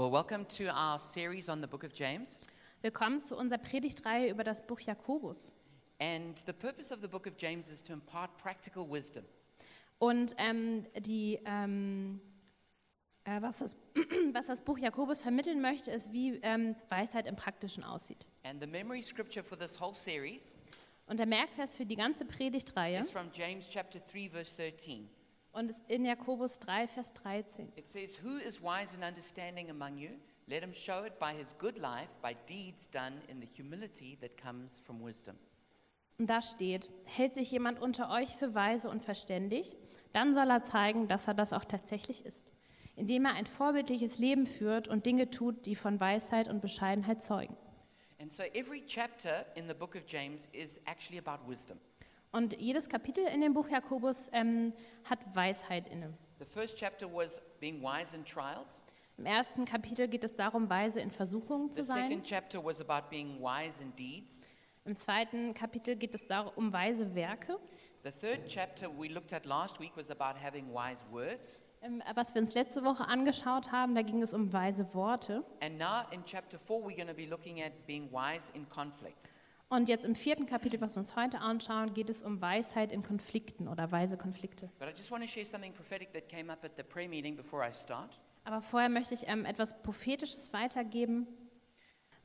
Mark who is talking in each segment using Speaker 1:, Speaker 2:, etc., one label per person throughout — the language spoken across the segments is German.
Speaker 1: Well, welcome to our series on the book of James.
Speaker 2: Willkommen zu unserer Predigtreihe über das Buch Jakobus.
Speaker 1: And the purpose of the book of James is to impart practical wisdom.
Speaker 2: Und ähm, die, ähm, äh, was, das, was das Buch Jakobus vermitteln möchte, ist, wie ähm, Weisheit im Praktischen aussieht.
Speaker 1: And the memory scripture for this whole series
Speaker 2: Und der Merkvers für die ganze Predigtreihe
Speaker 1: is from James chapter 3 verse 13.
Speaker 2: und ist in Jakobus 3, Vers 13.
Speaker 1: It says, "Who is wise and understanding among you? Let him show it by his good life, by deeds done in the humility that comes from wisdom."
Speaker 2: Und da steht, hält sich jemand unter euch für weise und verständig, dann soll er zeigen, dass er das auch tatsächlich ist, indem er ein vorbildliches Leben führt und Dinge tut, die von Weisheit und Bescheidenheit zeugen.
Speaker 1: And so every chapter in the book of James is actually about wisdom.
Speaker 2: Und jedes Kapitel in dem Buch Jakobus ähm, hat Weisheit inne.
Speaker 1: The first chapter was being wise in trials.
Speaker 2: Im ersten Kapitel geht es darum, weise in Versuchungen zu sein.
Speaker 1: second chapter was about being wise in deeds.
Speaker 2: Im zweiten Kapitel geht es darum, um weise Werke.
Speaker 1: The third chapter we looked at last week was about having wise words.
Speaker 2: Ähm, was wir uns letzte Woche angeschaut haben, da ging es um weise Worte.
Speaker 1: And now in chapter 4, we're going to be looking at being wise in conflict.
Speaker 2: Und jetzt im vierten Kapitel, was wir uns heute anschauen, geht es um Weisheit in Konflikten oder weise Konflikte. Aber vorher möchte ich ähm, etwas Prophetisches weitergeben,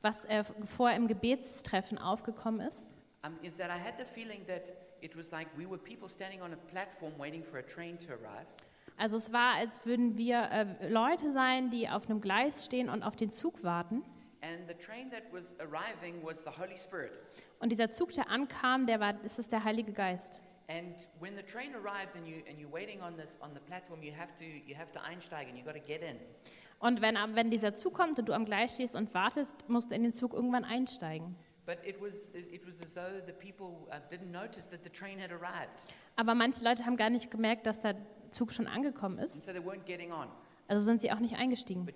Speaker 2: was äh, vorher im Gebetstreffen aufgekommen ist.
Speaker 1: Um, is that I had the feeling that it was like we were people standing on a platform waiting for a train to arrive.
Speaker 2: Also es war, als würden wir äh, Leute sein, die auf einem Gleis stehen und auf den Zug warten. Und dieser Zug, der ankam, der war, das ist der Heilige Geist.
Speaker 1: And when the train arrives and, you, and you're waiting on, this, on the platform, you have to, you have to einsteigen, you've got to get in.
Speaker 2: Und wenn, wenn dieser Zug kommt und du am Gleis stehst und wartest, musst du in den Zug irgendwann einsteigen.
Speaker 1: But it was, it was as though the people didn't notice that the train had arrived.
Speaker 2: Aber manche Leute haben gar nicht gemerkt, dass der Zug schon angekommen
Speaker 1: And
Speaker 2: ist.
Speaker 1: so they weren't getting on.
Speaker 2: Also sind sie auch nicht eingestiegen.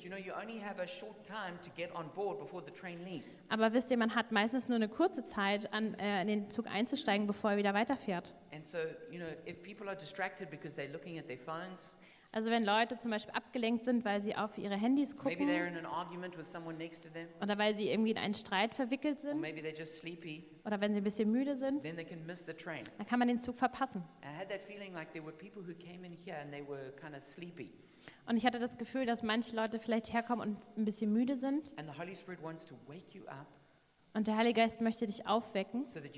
Speaker 2: Aber wisst ihr, man hat meistens nur eine kurze Zeit, an, äh, in den Zug einzusteigen, bevor er wieder weiterfährt.
Speaker 1: And so, you know, if people are distracted because they're looking at their phones,
Speaker 2: Also wenn Leute zum Beispiel abgelenkt sind, weil sie auf ihre Handys gucken oder weil sie irgendwie in einen Streit verwickelt sind
Speaker 1: maybe they're just sleepy,
Speaker 2: oder wenn sie ein bisschen müde sind,
Speaker 1: then they can miss the train.
Speaker 2: dann kann man den Zug verpassen.
Speaker 1: I had that feeling like there were people who came in here and they were kind of sleepy.
Speaker 2: Und ich hatte das Gefühl, dass manche Leute vielleicht herkommen und ein bisschen müde sind
Speaker 1: And the Holy Spirit wants to wake you up
Speaker 2: und der Heilige Geist möchte dich aufwecken,
Speaker 1: so the,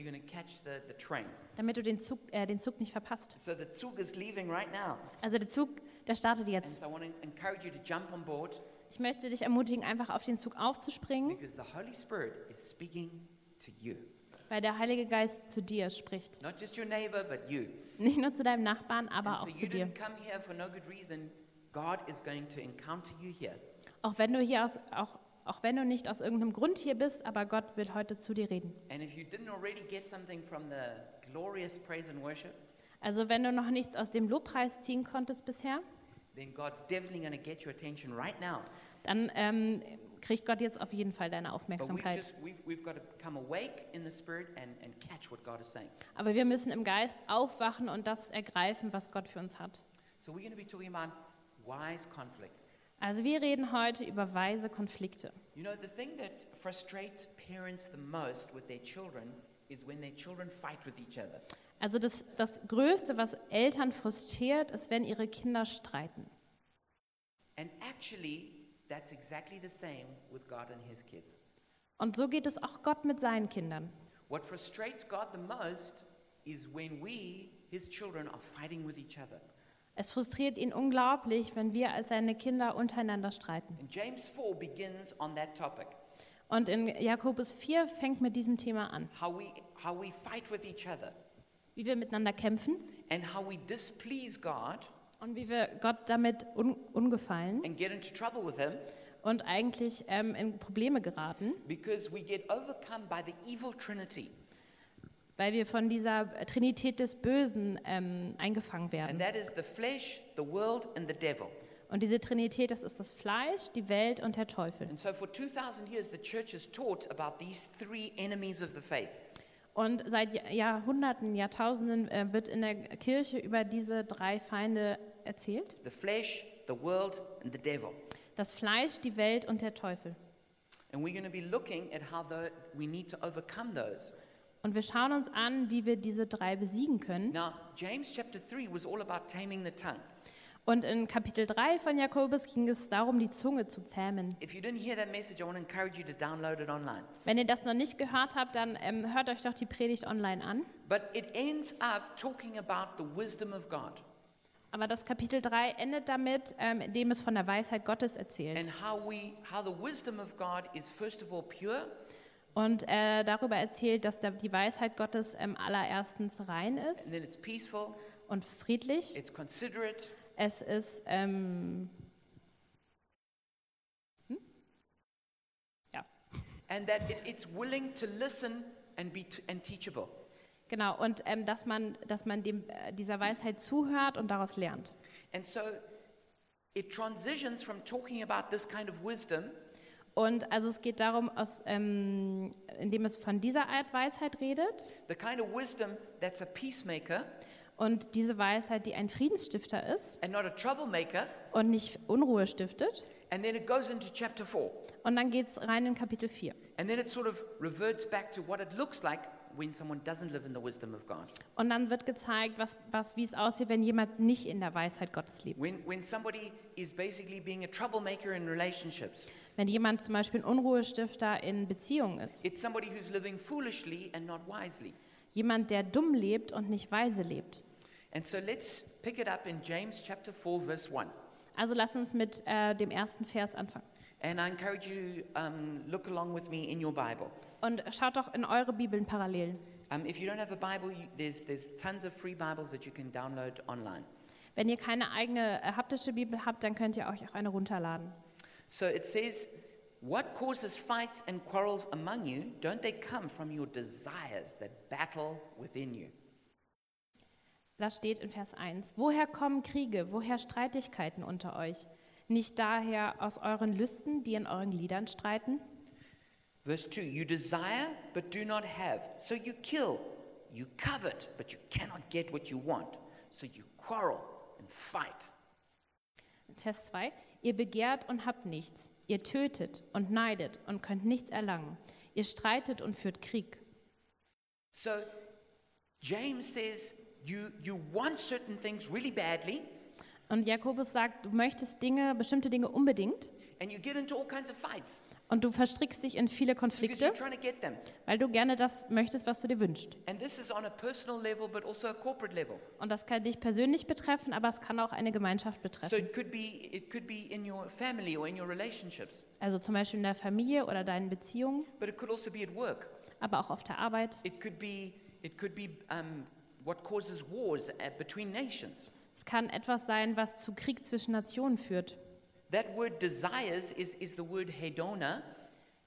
Speaker 1: the train.
Speaker 2: damit du den Zug, äh, den Zug nicht verpasst.
Speaker 1: So the Zug is leaving right now.
Speaker 2: Also der Zug, der startet jetzt.
Speaker 1: so I want to encourage you to jump on board
Speaker 2: Ich möchte dich ermutigen, einfach auf den Zug aufzuspringen,
Speaker 1: because the Holy Spirit is speaking to you.
Speaker 2: weil der Heilige Geist zu dir spricht.
Speaker 1: Not just your neighbor, but you.
Speaker 2: Nicht nur zu deinem Nachbarn, aber
Speaker 1: And
Speaker 2: auch zu dir.
Speaker 1: no reason. God is going to encounter you here.
Speaker 2: Auch wenn du hier aus, auch, auch wenn du nicht aus irgendeinem Grund hier bist, aber Gott will heute zu dir reden.
Speaker 1: And if you didn't already get something from the glorious praise and worship,
Speaker 2: Also wenn du noch nichts aus dem Lobpreis ziehen konntest bisher,
Speaker 1: then God's definitely going to get your attention right now.
Speaker 2: dann ähm, kriegt Gott jetzt auf jeden Fall deine Aufmerksamkeit. Aber wir müssen im Geist aufwachen und das ergreifen, was Gott für uns hat.
Speaker 1: So we're going to be talking about wise conflicts.
Speaker 2: Also wir reden heute über weise Konflikte.
Speaker 1: You know, the thing that frustrates parents the most with their children is when their children fight with each other.
Speaker 2: Also das, das Größte, was Eltern frustriert, ist, wenn ihre Kinder streiten.
Speaker 1: And actually, that's exactly the same with God and his kids.
Speaker 2: Und so geht es auch Gott mit seinen Kindern.
Speaker 1: What frustrates God the most is when we, his children, are fighting with each other.
Speaker 2: Es frustriert ihn unglaublich, wenn wir als seine Kinder untereinander streiten.
Speaker 1: And James 4 begins on that topic.
Speaker 2: Und in Jakobus 4 fängt mit diesem Thema an.
Speaker 1: how we, how we fight with each other.
Speaker 2: Wie wir miteinander kämpfen.
Speaker 1: And how we displease God.
Speaker 2: Und wie wir Gott damit un ungefallen.
Speaker 1: And get into trouble with him.
Speaker 2: Und eigentlich ähm, in Probleme geraten,
Speaker 1: because we get overcome by the evil trinity.
Speaker 2: Weil wir von dieser Trinität des Bösen ähm, eingefangen werden.
Speaker 1: And that is the flesh, the world, and the devil.
Speaker 2: Und diese Trinität, das ist das Fleisch, die Welt und der Teufel.
Speaker 1: And so for 2,000 years, the church has taught about these three enemies of the faith.
Speaker 2: Und seit Jahr- Jahrhunderten, Jahrtausenden äh, wird in der Kirche über diese drei Feinde erzählt.
Speaker 1: the flesh, the world, and the devil.
Speaker 2: Das Fleisch, die Welt und der Teufel.
Speaker 1: And we're going to be looking at how the, we need to overcome those.
Speaker 2: Und wir schauen uns an, wie wir diese drei besiegen können.
Speaker 1: Now, James chapter 3 was all about taming the tongue.
Speaker 2: Und in Kapitel 3 von Jakobus ging es darum, die Zunge zu zähmen. Wenn ihr das noch nicht gehört habt, dann ähm, hört euch doch die Predigt online an. Aber das Kapitel 3 endet damit, ähm, indem es von der Weisheit Gottes erzählt.
Speaker 1: and how we how the wisdom of God is first of all pure,
Speaker 2: Und äh, darüber erzählt, dass der, die Weisheit Gottes ähm, allererstens rein ist
Speaker 1: and then it's peaceful,
Speaker 2: und friedlich.
Speaker 1: it's considerate,
Speaker 2: Es ist, ähm, hm? ja,
Speaker 1: and that it, it's willing to listen and be t- and teachable.
Speaker 2: genau. Und ähm, dass man, dass man dem, äh, dieser Weisheit zuhört und daraus lernt.
Speaker 1: And so it transitions from talking about this kind of wisdom
Speaker 2: Und also es geht darum, aus, ähm, indem es von dieser Art Weisheit redet
Speaker 1: the kind of wisdom that's a peacemaker
Speaker 2: und diese Weisheit, die ein Friedensstifter ist
Speaker 1: and not a troublemaker.
Speaker 2: und nicht Unruhe stiftet.
Speaker 1: And then it goes into chapter 4.
Speaker 2: Und dann geht es rein in Kapitel 4.
Speaker 1: And then it sort of reverts back to what it looks like when someone doesn't live in the wisdom of God.
Speaker 2: Und dann wird gezeigt, was, was, wie es aussieht, wenn jemand nicht in der Weisheit Gottes lebt.
Speaker 1: When, when somebody is basically being a troublemaker in relationships,
Speaker 2: Wenn jemand zum Beispiel ein Unruhestifter in Beziehungen ist.
Speaker 1: it's somebody who's living foolishly and not wisely.
Speaker 2: Jemand, der dumm lebt und nicht weise lebt.
Speaker 1: And so let's pick it up in James chapter 4, verse 1.
Speaker 2: Also lass uns mit äh, dem ersten Vers anfangen.
Speaker 1: And I encourage you, um, look along with me in your Bible.
Speaker 2: Und schaut doch in eure Bibeln parallel.
Speaker 1: Um, if you don't have a Bible, you, there's, there's tons of free Bibles that you can download online.
Speaker 2: Wenn ihr keine eigene äh, haptische Bibel habt, dann könnt ihr euch auch eine runterladen.
Speaker 1: So it says, What causes fights and quarrels among you? Don't they come from your desires that battle within you?
Speaker 2: Das steht in Vers 1. Woher kommen Kriege, woher Streitigkeiten unter euch? Nicht daher aus euren Lüsten, die in euren Gliedern streiten?
Speaker 1: Verse 2 You desire, but do not have. So you kill. You covet, but you cannot get what you want. So you quarrel and fight.
Speaker 2: Vers 2. Ihr begehrt und habt nichts. Ihr tötet und neidet und könnt nichts erlangen. Ihr streitet und führt Krieg.
Speaker 1: So James says, You, you want certain things really badly,
Speaker 2: Und Jakobus sagt, du möchtest Dinge, bestimmte Dinge unbedingt
Speaker 1: and you get into all kinds of fights
Speaker 2: und du verstrickst dich in viele Konflikte,
Speaker 1: trying to get them.
Speaker 2: weil du gerne das möchtest, was du dir wünschst.
Speaker 1: And this is on a personal level, but also a corporate level.
Speaker 2: Und das kann dich persönlich betreffen, aber es kann auch eine Gemeinschaft
Speaker 1: So
Speaker 2: betreffen.
Speaker 1: it could be it could be in your family or in your relationships,
Speaker 2: Also zum Beispiel in der Familie oder deinen Beziehungen,
Speaker 1: but it could also be at work.
Speaker 2: aber auch auf der Arbeit.
Speaker 1: It could be it could be um, what causes wars uh, between nations.
Speaker 2: Es kann etwas sein, was zu Krieg zwischen Nationen führt.
Speaker 1: That word desires is, is the word hedona,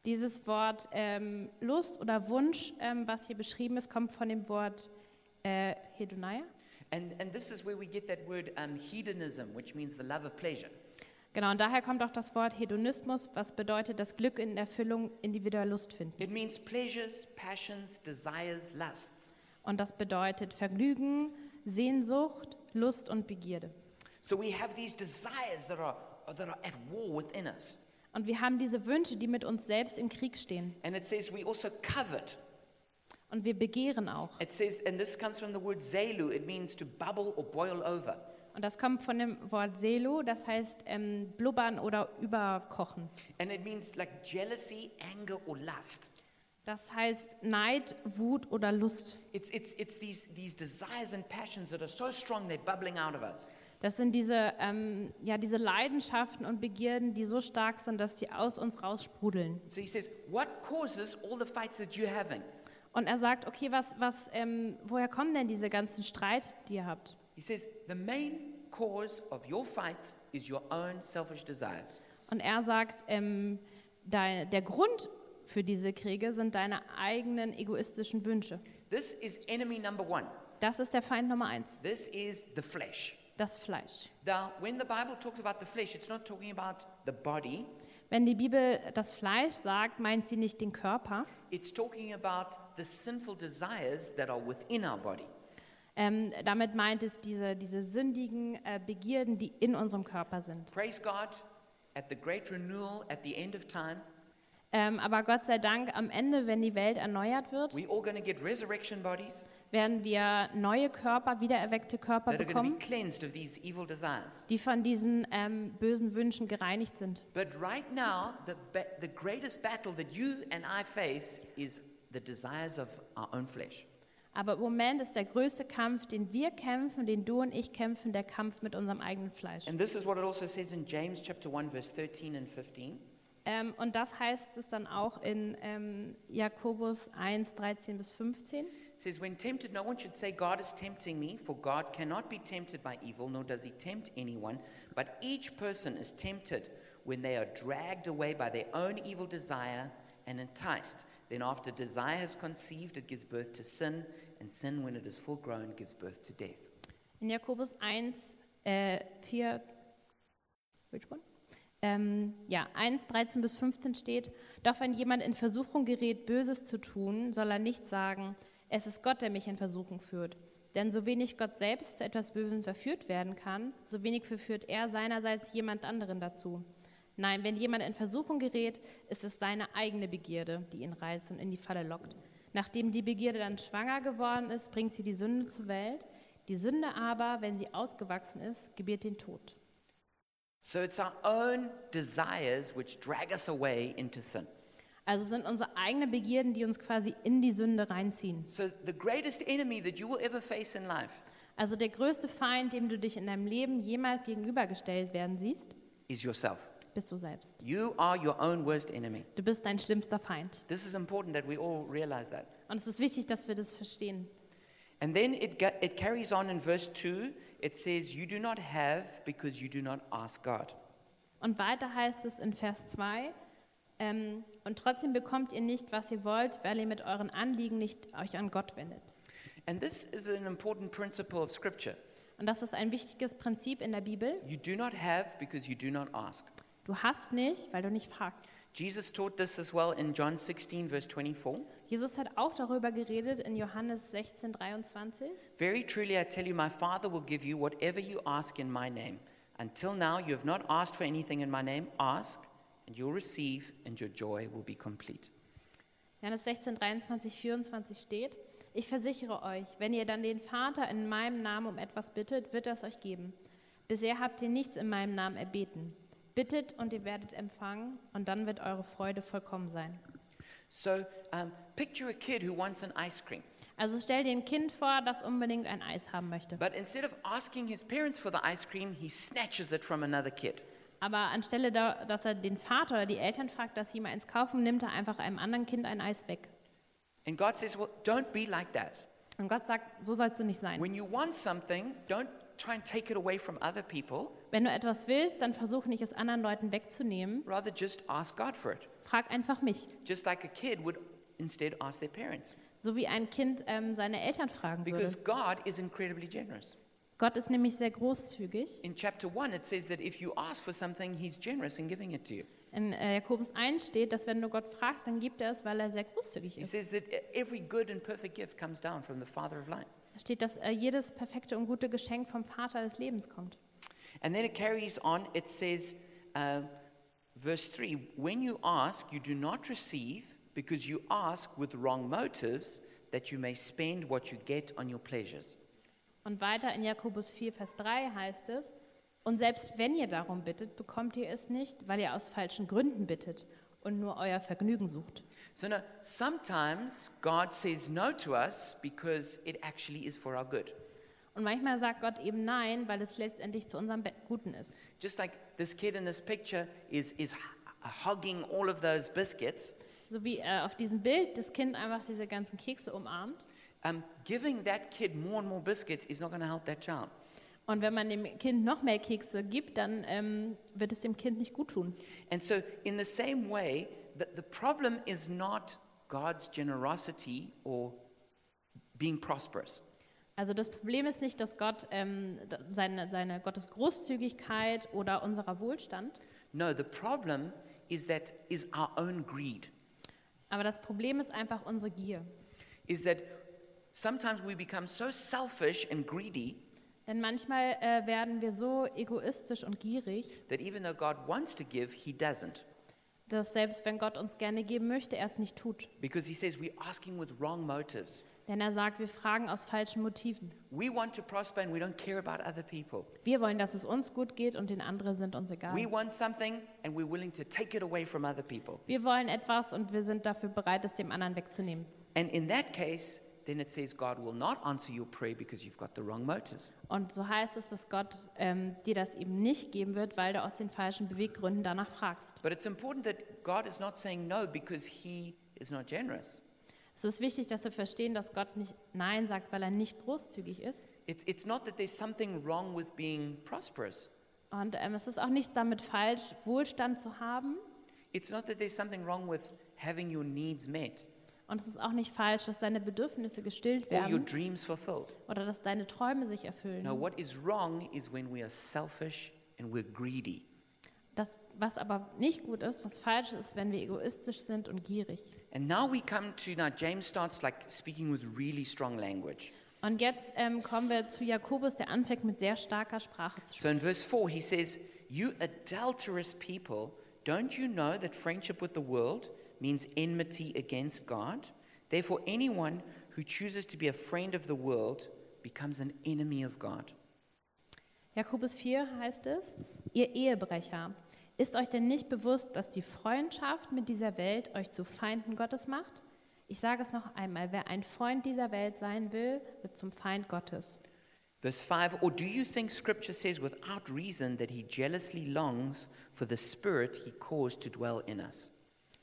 Speaker 2: Dieses Wort ähm, Lust oder Wunsch, ähm, was hier beschrieben ist, kommt von dem Wort äh, Hedonia.
Speaker 1: and, and this is where we get that word um, hedonism, which means the love of pleasure.
Speaker 2: Genau, und daher kommt auch das Wort Hedonismus, was bedeutet das Glück in Erfüllung individueller Lust finden.
Speaker 1: It means pleasures, passions, desires, lusts.
Speaker 2: Und das bedeutet Vergnügen, Sehnsucht, Lust und Begierde.
Speaker 1: So we have these desires that are, that are at war within us.
Speaker 2: Und wir haben diese Wünsche, die mit uns selbst im Krieg stehen.
Speaker 1: And it says we also covet.
Speaker 2: Und wir begehren auch.
Speaker 1: It says, and this comes from the word zelu, it means to bubble or boil over.
Speaker 2: Und das kommt von dem Wort Selo, das heißt ähm, blubbern oder überkochen.
Speaker 1: And it means like jealousy, anger, or lust.
Speaker 2: Das heißt Neid, Wut oder Lust.
Speaker 1: It's, it's, it's these, these desires and passions that are so strong they're bubbling out of us.
Speaker 2: Das sind diese, ähm, ja, diese Leidenschaften und Begierden, die so stark sind, dass sie aus uns raussprudeln.
Speaker 1: So he says, What causes all the fights that you're having?
Speaker 2: Und er sagt, okay, was, was, ähm, woher kommen denn diese ganzen Streit, die ihr habt?
Speaker 1: He says, The main cause of your fights is your own selfish desires.
Speaker 2: Und er sagt, ähm, dein, der Grund für diese Kriege sind deine eigenen egoistischen Wünsche.
Speaker 1: This is enemy number one.
Speaker 2: Das ist der Feind Nummer eins,
Speaker 1: This is the flesh.
Speaker 2: das Fleisch.
Speaker 1: Now, when the Bible talks about the flesh, it's not talking about the body,
Speaker 2: Wenn die Bibel das Fleisch sagt, meint sie nicht den Körper.
Speaker 1: it's talking about the sinful desires that are within our body.
Speaker 2: Ähm, damit meint es diese, diese sündigen äh, Begierden, die in unserem Körper sind.
Speaker 1: Praise God, at the great renewal at the end of time,
Speaker 2: Ähm, aber Gott sei Dank, am Ende, wenn die Welt erneuert wird,
Speaker 1: all get resurrection bodies
Speaker 2: werden wir neue Körper, wiedererweckte Körper bekommen, die von diesen ähm, bösen Wünschen gereinigt sind.
Speaker 1: But right now, the, the greatest battle that you and I face is the desires of our own flesh.
Speaker 2: Aber im Moment ist der größte Kampf, den wir kämpfen, den du und ich kämpfen, der Kampf mit unserem eigenen Fleisch.
Speaker 1: And this is what it also says in James chapter 1 verse 13 and 15.
Speaker 2: Ähm, und das heißt es dann auch in ähm, Jakobus 1, 13 bis 15.
Speaker 1: It says, When tempted, no one should say, God is tempting me, for God cannot be tempted by evil, nor does he tempt anyone. But each person is tempted when they are dragged away by their own evil desire and enticed. Then, after desire has conceived, it gives birth to sin, and sin, when it is full grown, gives birth to death.
Speaker 2: In Jakobus 1, äh, 4, which one? Ähm, ja, 1, 13 bis 15 steht, doch wenn jemand in Versuchung gerät, Böses zu tun, soll er nicht sagen, es ist Gott, der mich in Versuchung führt. Denn so wenig Gott selbst zu etwas Bösem verführt werden kann, so wenig verführt er seinerseits jemand anderen dazu. Nein, wenn jemand in Versuchung gerät, ist es seine eigene Begierde, die ihn reizt und in die Falle lockt. Nachdem die Begierde dann schwanger geworden ist, bringt sie die Sünde zur Welt. Die Sünde aber, wenn sie ausgewachsen ist, gebiert den Tod.
Speaker 1: So, it's our own desires which drag us away into sin.
Speaker 2: Also sind unsere eigenen Begierden, die uns quasi in die Sünde reinziehen.
Speaker 1: So, the greatest enemy that you will ever face in life
Speaker 2: Also der größte Feind, dem du dich in deinem Leben jemals gegenübergestellt werden siehst,
Speaker 1: is yourself.
Speaker 2: bist du selbst.
Speaker 1: You are your own worst enemy.
Speaker 2: Du bist dein schlimmster Feind.
Speaker 1: This is important that we all realize that.
Speaker 2: Und es ist wichtig, dass wir das verstehen.
Speaker 1: And then it, it carries on in verse 2. It says, You do not have because you do not ask God.
Speaker 2: Und weiter heißt es in Vers 2, ähm, und trotzdem bekommt ihr nicht, was ihr wollt, weil ihr mit euren Anliegen nicht euch an Gott wendet.
Speaker 1: And this is an important principle of Scripture.
Speaker 2: Und das ist ein wichtiges Prinzip in der Bibel.
Speaker 1: You do not have because you do not ask.
Speaker 2: Du hast nicht, weil du nicht fragst.
Speaker 1: Jesus taught this as well in John 16, verse 24.
Speaker 2: Jesus hat auch darüber geredet in Johannes 16, 23.
Speaker 1: Very truly, I tell you, my Father will give you whatever you ask in my name. Until now, you have not asked for anything in my name. Ask, and you'll receive, and your joy will be complete.
Speaker 2: Johannes 16, 23, 24 steht, ich versichere euch, wenn ihr dann den Vater in meinem Namen um etwas bittet, wird er es euch geben. Bisher habt ihr nichts in meinem Namen erbeten. Bittet und ihr werdet empfangen, und dann wird eure Freude vollkommen sein.
Speaker 1: So, um, picture a kid who wants an ice cream.
Speaker 2: Also stell dir ein Kind vor, das unbedingt ein Eis haben möchte.
Speaker 1: But instead of asking his parents for the ice cream, he snatches it from another kid.
Speaker 2: Aber anstelle, da, dass er den Vater oder die Eltern fragt, dass sie ihm eins kaufen, nimmt er einfach einem anderen Kind ein Eis weg.
Speaker 1: And God says, Well, don't be like that.
Speaker 2: Und Gott sagt, so sollst du nicht sein.
Speaker 1: When you want something, don't try and take it away from other people.
Speaker 2: Wenn du etwas willst, dann versuch nicht, es anderen Leuten wegzunehmen.
Speaker 1: Rather, just ask God for it.
Speaker 2: Frag einfach mich.
Speaker 1: Just like a kid would instead ask their parents.
Speaker 2: So wie ein Kind ähm, seine Eltern fragen würde.
Speaker 1: Because God is incredibly generous.
Speaker 2: Gott ist nämlich sehr großzügig.
Speaker 1: In chapter 1, it says that if you ask for something, He's generous in giving it to you.
Speaker 2: In äh, Jakobus 1 steht, dass wenn du Gott fragst, dann gibt er es, weil er sehr großzügig ist.
Speaker 1: says that every good and perfect gift comes down from the Father of light.
Speaker 2: Da steht, dass äh, jedes perfekte und gute Geschenk vom Vater des Lebens kommt.
Speaker 1: And then it carries on, it says, uh, verse 3 When you ask, you do not receive because you ask with wrong motives, that you may spend what you get on your pleasures.
Speaker 2: Und weiter in Jakobus 4, Vers 3 heißt es, und selbst wenn ihr darum bittet, bekommt ihr es nicht, weil ihr aus falschen Gründen bittet und nur euer Vergnügen sucht.
Speaker 1: So, no, sometimes God says no to us because it actually is for our good.
Speaker 2: Und manchmal sagt Gott eben Nein, weil es letztendlich zu unserem Guten ist.
Speaker 1: Just like this kid in this picture is, is h- hogging all of those biscuits,
Speaker 2: So wie äh, auf diesem Bild das Kind einfach diese ganzen Kekse umarmt.
Speaker 1: um, giving that kid more and more biscuits is not going to help that child.
Speaker 2: Und wenn man dem Kind noch mehr Kekse gibt, dann ähm, wird es dem Kind nicht gut tun.
Speaker 1: And so, in the same way, the, the problem is not God's generosity or being prosperous.
Speaker 2: Also das Problem ist nicht, dass Gott ähm, seine, seine Gottes Großzügigkeit oder unserer Wohlstand,
Speaker 1: No, the problem is that is our own greed.
Speaker 2: aber das Problem ist einfach unsere Gier.
Speaker 1: Is that sometimes we become so selfish and greedy
Speaker 2: Denn manchmal äh, werden wir so egoistisch und gierig,
Speaker 1: that even though God wants to give, He doesn't.
Speaker 2: dass selbst wenn Gott uns gerne geben möchte, er es nicht tut.
Speaker 1: Because He says we're asking with wrong motives.
Speaker 2: Denn er sagt, wir fragen aus falschen Motiven.
Speaker 1: We want to prosper and we don't care about other people.
Speaker 2: Wir wollen, dass es uns gut geht und den anderen sind uns egal. Wir wollen etwas und wir sind dafür bereit, es dem anderen wegzunehmen.
Speaker 1: And in that case, then it says God will not answer your prayer because you've got the wrong motives.
Speaker 2: Und so heißt es, dass Gott ähm, dir das eben nicht geben wird, weil du aus den falschen Beweggründen danach fragst.
Speaker 1: But it's important that God is not saying no because He is not generous.
Speaker 2: Es ist wichtig, dass wir verstehen, dass Gott nicht Nein sagt, weil er nicht großzügig ist.
Speaker 1: It's, it's not that there's something wrong with being prosperous.
Speaker 2: Und ähm, es ist auch nichts damit falsch, Wohlstand zu haben.
Speaker 1: It's not that there's something wrong with having your needs met
Speaker 2: Und es ist auch nicht falsch, dass deine Bedürfnisse gestillt
Speaker 1: or your
Speaker 2: werden
Speaker 1: dreams fulfilled.
Speaker 2: oder dass deine Träume sich erfüllen.
Speaker 1: No, what is wrong is when we are selfish and we're greedy.
Speaker 2: Das, was aber nicht gut ist, was falsch ist, wenn wir egoistisch sind und gierig.
Speaker 1: And now we come to now James starts like speaking with really strong language.
Speaker 2: Und jetzt ähm, kommen wir zu Jakobus, der anfängt mit sehr starker Sprache zu sprechen.
Speaker 1: So in verse 4 he says, "You adulterous people, don't you know that friendship with the world means enmity against God? Therefore anyone who chooses to be a friend of the world becomes an enemy of God."
Speaker 2: Jakobus 4 heißt es, ihr Ehebrecher, ist euch denn nicht bewusst, dass die Freundschaft mit dieser Welt euch zu Feinden Gottes macht? Ich sage es noch einmal, wer ein Freund dieser Welt sein will, wird zum Feind Gottes.
Speaker 1: Verse 5 Or do you think scripture says without reason that he jealously longs for the spirit he caused to dwell in us?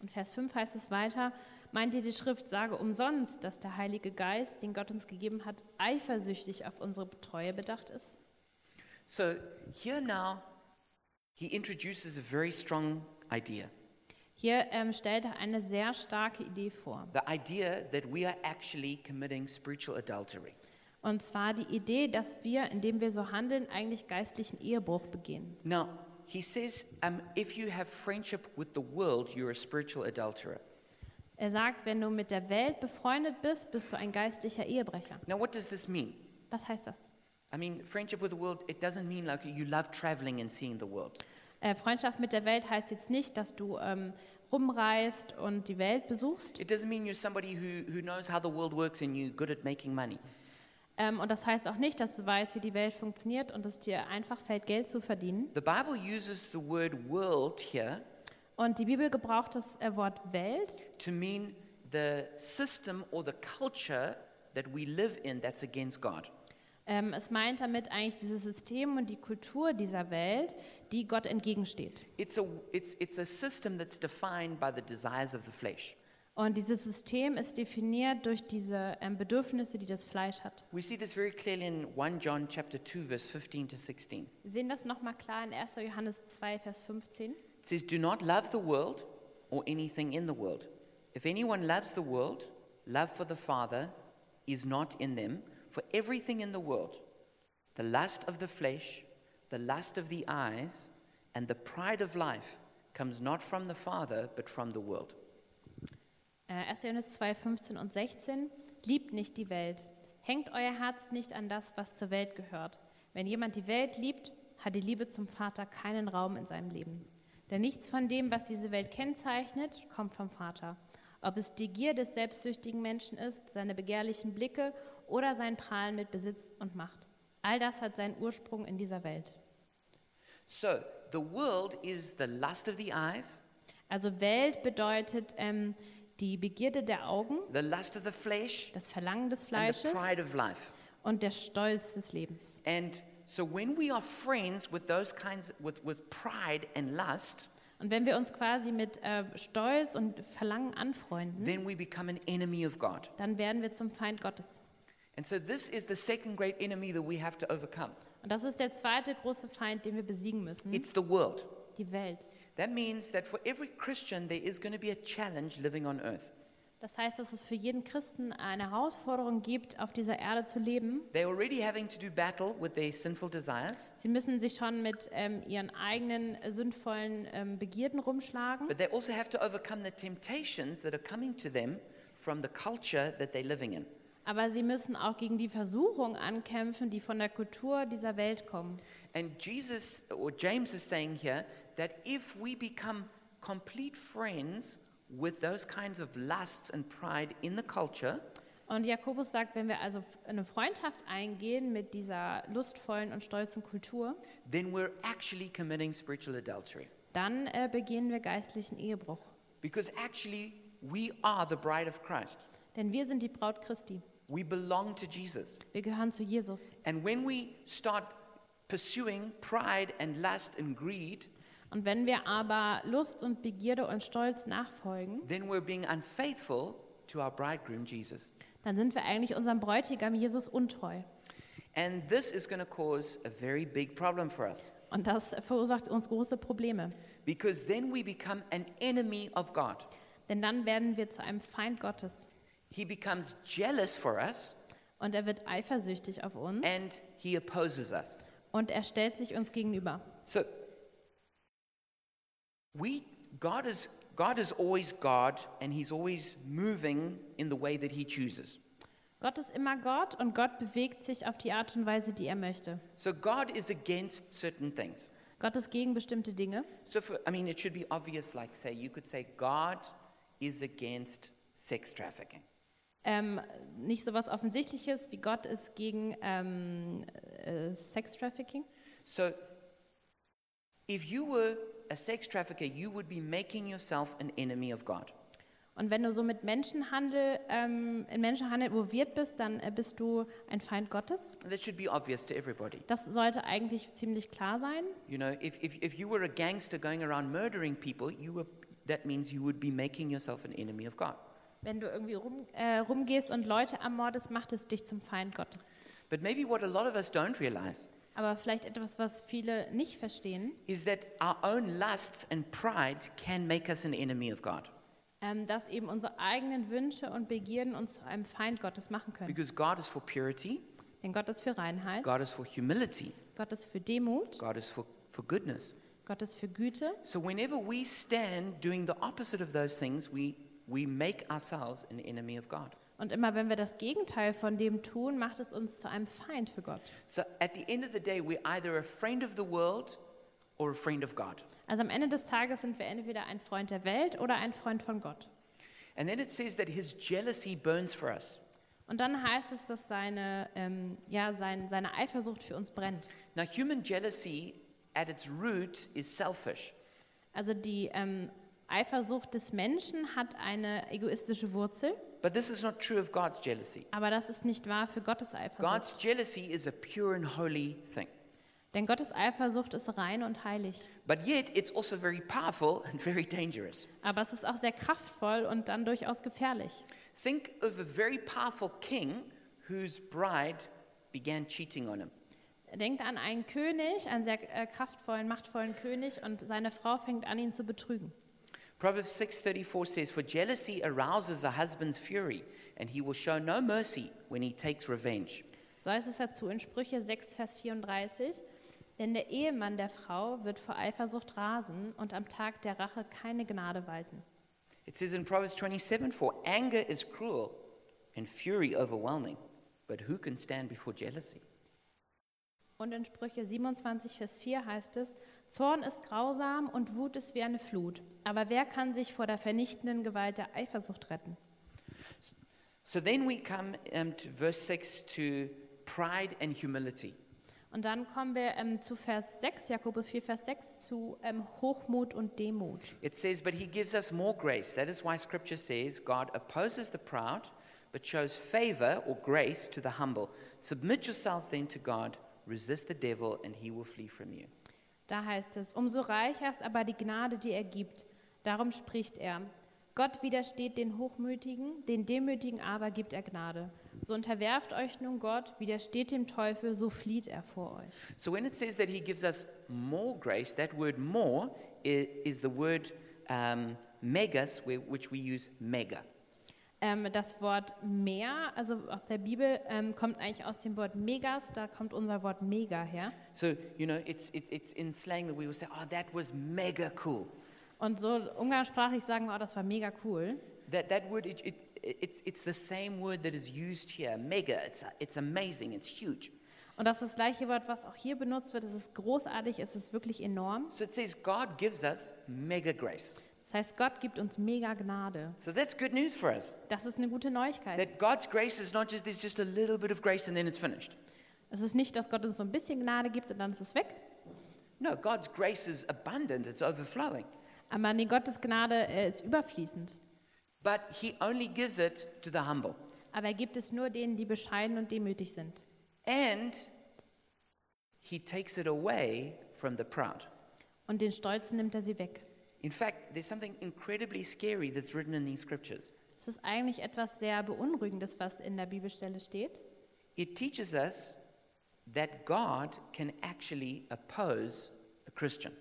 Speaker 2: Und Vers 5 heißt es weiter, meint ihr die Schrift sage umsonst, dass der Heilige Geist, den Gott uns gegeben hat, eifersüchtig auf unsere Treue bedacht ist?
Speaker 1: So here now, he introduces a very strong idea
Speaker 2: Hier ähm, stellt er eine sehr starke Idee vor.
Speaker 1: the idea that we are actually committing spiritual adultery.
Speaker 2: Und zwar die Idee, dass wir, indem wir so handeln, eigentlich geistlichen Ehebruch begehen.
Speaker 1: Now, he says, um, if you have friendship with the world, you're a spiritual adulterer.
Speaker 2: Er sagt, wenn du mit der Welt befreundet bist, bist du ein geistlicher Ehebrecher.
Speaker 1: Now, what does this mean?
Speaker 2: Was heißt das?
Speaker 1: I mean, friendship with the world, it doesn't mean like you love traveling and seeing the world.
Speaker 2: Äh, Freundschaft mit der Welt heißt jetzt nicht, dass du ähm, rumreist und die Welt besuchst.
Speaker 1: It doesn't mean you're somebody who, who knows how the world works and you're good at making money.
Speaker 2: Ähm, und das heißt auch nicht, dass du weißt, wie die Welt funktioniert und es dir einfach fällt, Geld zu verdienen.
Speaker 1: The Bible uses the word world here
Speaker 2: Und die Bibel gebraucht das äh, Wort Welt,
Speaker 1: to mean the system or the culture that we live in that's against God.
Speaker 2: Ähm, es meint damit eigentlich dieses System und die Kultur dieser Welt, die Gott entgegensteht.
Speaker 1: It's a, it's, it's a system that's defined by the desires of the flesh.
Speaker 2: Und dieses System ist definiert durch diese ähm, Bedürfnisse, die das Fleisch hat.
Speaker 1: We see this very clearly in 1 John chapter 2 verse 15 to 16.
Speaker 2: Wir sehen das nochmal klar in 1. Johannes 2, Vers 15.
Speaker 1: It says, Do not love the world or anything in the world. If anyone loves the world, love for the Father is not in them. For everything in the world, the lust of the flesh, the lust of the eyes, and the pride of life comes not from the Father, but from the world.
Speaker 2: Äh, 1. Johannes 2, 15 und 16. Liebt nicht die Welt. Hängt euer Herz nicht an das, was zur Welt gehört. Wenn jemand die Welt liebt, hat die Liebe zum Vater keinen Raum in seinem Leben. Denn nichts von dem, was diese Welt kennzeichnet, kommt vom Vater. Ob es die Gier des selbstsüchtigen Menschen ist, seine begehrlichen Blicke oder sein Prahlen mit Besitz und Macht. All das hat seinen Ursprung in dieser Welt.
Speaker 1: So, the world is the lust of the eyes,
Speaker 2: Also Welt bedeutet ähm, die Begierde der Augen,
Speaker 1: the lust of the flesh,
Speaker 2: das Verlangen des
Speaker 1: and the
Speaker 2: Fleisches
Speaker 1: pride of life.
Speaker 2: und der Stolz des Lebens.
Speaker 1: And so when we are friends with those kinds with, with pride and lust,
Speaker 2: Und wenn wir uns quasi mit äh, Stolz und Verlangen anfreunden,
Speaker 1: then we become an enemy of God.
Speaker 2: dann werden wir zum Feind Gottes.
Speaker 1: And so this is the second great enemy that we have to overcome.
Speaker 2: Und das ist der zweite große Feind, den wir besiegen müssen,
Speaker 1: It's the world.
Speaker 2: die Welt.
Speaker 1: That means that for every Christian there is going to be a challenge living on earth.
Speaker 2: Das heißt, dass es für jeden Christen eine Herausforderung gibt, auf dieser Erde zu leben. Sie müssen sich schon mit ähm, ihren eigenen äh, sündvollen ähm, Begierden rumschlagen.
Speaker 1: but they also have to overcome the temptations that are coming to them from the culture that they're living in.
Speaker 2: Aber sie müssen auch gegen die Versuchung ankämpfen, die von der Kultur dieser Welt kommen.
Speaker 1: And Jesus or James is saying here that if we become complete friends with those kinds of lusts and pride in the culture,
Speaker 2: Und Jakobus sagt, wenn wir also eine Freundschaft eingehen mit dieser lustvollen und stolzen Kultur,
Speaker 1: then we're actually committing spiritual adultery.
Speaker 2: dann äh, begehen wir geistlichen Ehebruch.
Speaker 1: Because actually, we are the bride of Christ.
Speaker 2: Denn wir sind die Braut Christi.
Speaker 1: We belong to Jesus.
Speaker 2: Wir gehören zu Jesus.
Speaker 1: And when we start pursuing pride and lust and greed,
Speaker 2: Und wenn wir aber Lust und Begierde und Stolz nachfolgen,
Speaker 1: then we're being unfaithful to our bridegroom, Jesus.
Speaker 2: dann sind wir eigentlich unserem Bräutigam Jesus untreu.
Speaker 1: And this is going to cause a very big problem for us
Speaker 2: Und das verursacht uns große Probleme.
Speaker 1: because then we become an enemy of God.
Speaker 2: Denn dann werden wir zu einem Feind Gottes.
Speaker 1: He becomes jealous for us
Speaker 2: Und er wird eifersüchtig auf uns
Speaker 1: and he opposes us.
Speaker 2: und er stellt sich uns gegenüber.
Speaker 1: So we God is God is always God and he's always moving in the way that he chooses.
Speaker 2: Gott ist immer Gott und Gott bewegt sich auf die Art und Weise, die er möchte.
Speaker 1: So God is against certain things.
Speaker 2: Gott ist gegen bestimmte Dinge.
Speaker 1: So for, I mean it should be obvious like say you could say God is against sex trafficking.
Speaker 2: Ähm, nicht so was Offensichtliches wie Gott ist gegen ähm, äh, Sex Trafficking.
Speaker 1: So if you were a sex trafficker, you would be making yourself an enemy of God.
Speaker 2: Und wenn du so mit Menschenhandel, ähm, in Menschenhandel involviert bist, dann äh, bist du ein Feind Gottes.
Speaker 1: That should be obvious to everybody.
Speaker 2: Das sollte eigentlich ziemlich klar sein.
Speaker 1: You know, if, if, if you were a gangster going around murdering people, you were, that means you would be making yourself an enemy of God.
Speaker 2: Wenn du irgendwie rum, äh, rumgehst und Leute ermordest, macht es dich zum Feind Gottes.
Speaker 1: But maybe what a lot of us don't realize
Speaker 2: Aber vielleicht etwas, was viele nicht verstehen,
Speaker 1: is that our own lusts and pride can make us an enemy of God.
Speaker 2: ähm, dass eben unsere eigenen Wünsche und Begierden uns zu einem Feind Gottes machen können.
Speaker 1: Because God is for purity,
Speaker 2: Denn Gott ist für Reinheit,
Speaker 1: God is for humility,
Speaker 2: Gott ist für Demut,
Speaker 1: God is for, for goodness.
Speaker 2: Gott ist für Güte.
Speaker 1: So whenever we stand doing the opposite of those things, we, we make ourselves an enemy of God.
Speaker 2: Und immer wenn wir das Gegenteil von dem tun, macht es uns zu einem Feind für Gott.
Speaker 1: So at the end of the day, we're either a friend of the world or a friend of God.
Speaker 2: Also am Ende des Tages sind wir entweder ein Freund der Welt oder ein Freund von Gott.
Speaker 1: And then it says that his jealousy burns for us.
Speaker 2: Und dann heißt es, dass seine, ähm, ja, sein, seine Eifersucht für uns brennt.
Speaker 1: Now, human jealousy at its root is selfish.
Speaker 2: Also die ähm, Eifersucht des Menschen hat eine egoistische Wurzel,
Speaker 1: But this is not true of God's jealousy.
Speaker 2: aber das ist nicht wahr für Gottes Eifersucht.
Speaker 1: God's jealousy is a pure and holy thing.
Speaker 2: Denn Gottes Eifersucht ist rein und heilig.
Speaker 1: But yet, it's also very powerful and very dangerous.
Speaker 2: Aber es ist auch sehr kraftvoll und dann durchaus gefährlich.
Speaker 1: Think of a very powerful king whose bride began cheating on him.
Speaker 2: Denkt an einen König, einen sehr äh, kraftvollen, machtvollen König und seine Frau fängt an, ihn zu betrügen.
Speaker 1: Proverbs 6:34 says, "For jealousy arouses a husband's fury, and he will show no mercy when he takes revenge."
Speaker 2: So heißt es dazu in Sprüche 6, Vers 34. Denn der Ehemann der Frau wird vor Eifersucht rasen und am Tag der Rache keine Gnade walten.
Speaker 1: It says in Proverbs 27 4, anger is cruel and fury overwhelming, but who can stand before jealousy?
Speaker 2: Und in Sprüche 27, Vers 4 heißt es, Zorn ist grausam und Wut ist wie eine Flut. Aber wer kann sich vor der vernichtenden Gewalt der Eifersucht retten?
Speaker 1: So then we come um, to verse 6 to pride and humility.
Speaker 2: Und dann kommen wir ähm, zu Vers 6, Jakobus 4, Vers 6, zu ähm, Hochmut und Demut.
Speaker 1: It says, But he gives us more grace. That is why scripture says, God opposes the proud, but shows favor or grace to the humble. Submit yourselves then to God, resist the devil, and he will flee from you.
Speaker 2: Da heißt es, umso reicher ist aber die Gnade, die er gibt. Darum spricht er, Gott widersteht den Hochmütigen, den Demütigen aber gibt er Gnade. So unterwerft euch nun Gott, widersteht dem Teufel, so flieht er vor euch.
Speaker 1: So when it says that he gives us more grace, that word more i- is the word um, megas, whi- which we use mega.
Speaker 2: Ähm, das Wort mehr, also aus der Bibel, ähm, kommt eigentlich aus dem Wort megas, da kommt unser Wort mega her.
Speaker 1: So, you know, it's, it's, it's in slang that we will say, oh, that was mega cool.
Speaker 2: Und so umgangssprachlich sagen wir, oh, das war mega cool.
Speaker 1: That, that word, it, it, it's, it's the same word that is used here, mega. It's, it's amazing, it's huge.
Speaker 2: Und das ist das gleiche Wort, was auch hier benutzt wird. Es ist großartig, es ist wirklich enorm.
Speaker 1: So it says God gives us mega grace.
Speaker 2: Das heißt, Gott gibt uns mega Gnade.
Speaker 1: So that's good news for us.
Speaker 2: Das ist eine gute Neuigkeit.
Speaker 1: That God's grace is not just, just a little bit of grace and then it's finished.
Speaker 2: Es ist nicht, dass Gott uns so ein bisschen Gnade gibt und dann ist es weg.
Speaker 1: No, God's grace is abundant, it's overflowing.
Speaker 2: Aber nee, Gottes Gnade äh, ist überfließend.
Speaker 1: But He only gives it to the humble.
Speaker 2: Aber er gibt es nur denen, die bescheiden und demütig sind.
Speaker 1: And He takes it away from the proud.
Speaker 2: Und den Stolzen nimmt er sie weg.
Speaker 1: In fact, there's something incredibly scary that's written in these scriptures.
Speaker 2: Es ist eigentlich etwas sehr Beunruhigendes, was in der Bibelstelle steht.
Speaker 1: It teaches us that God can actually oppose a Christian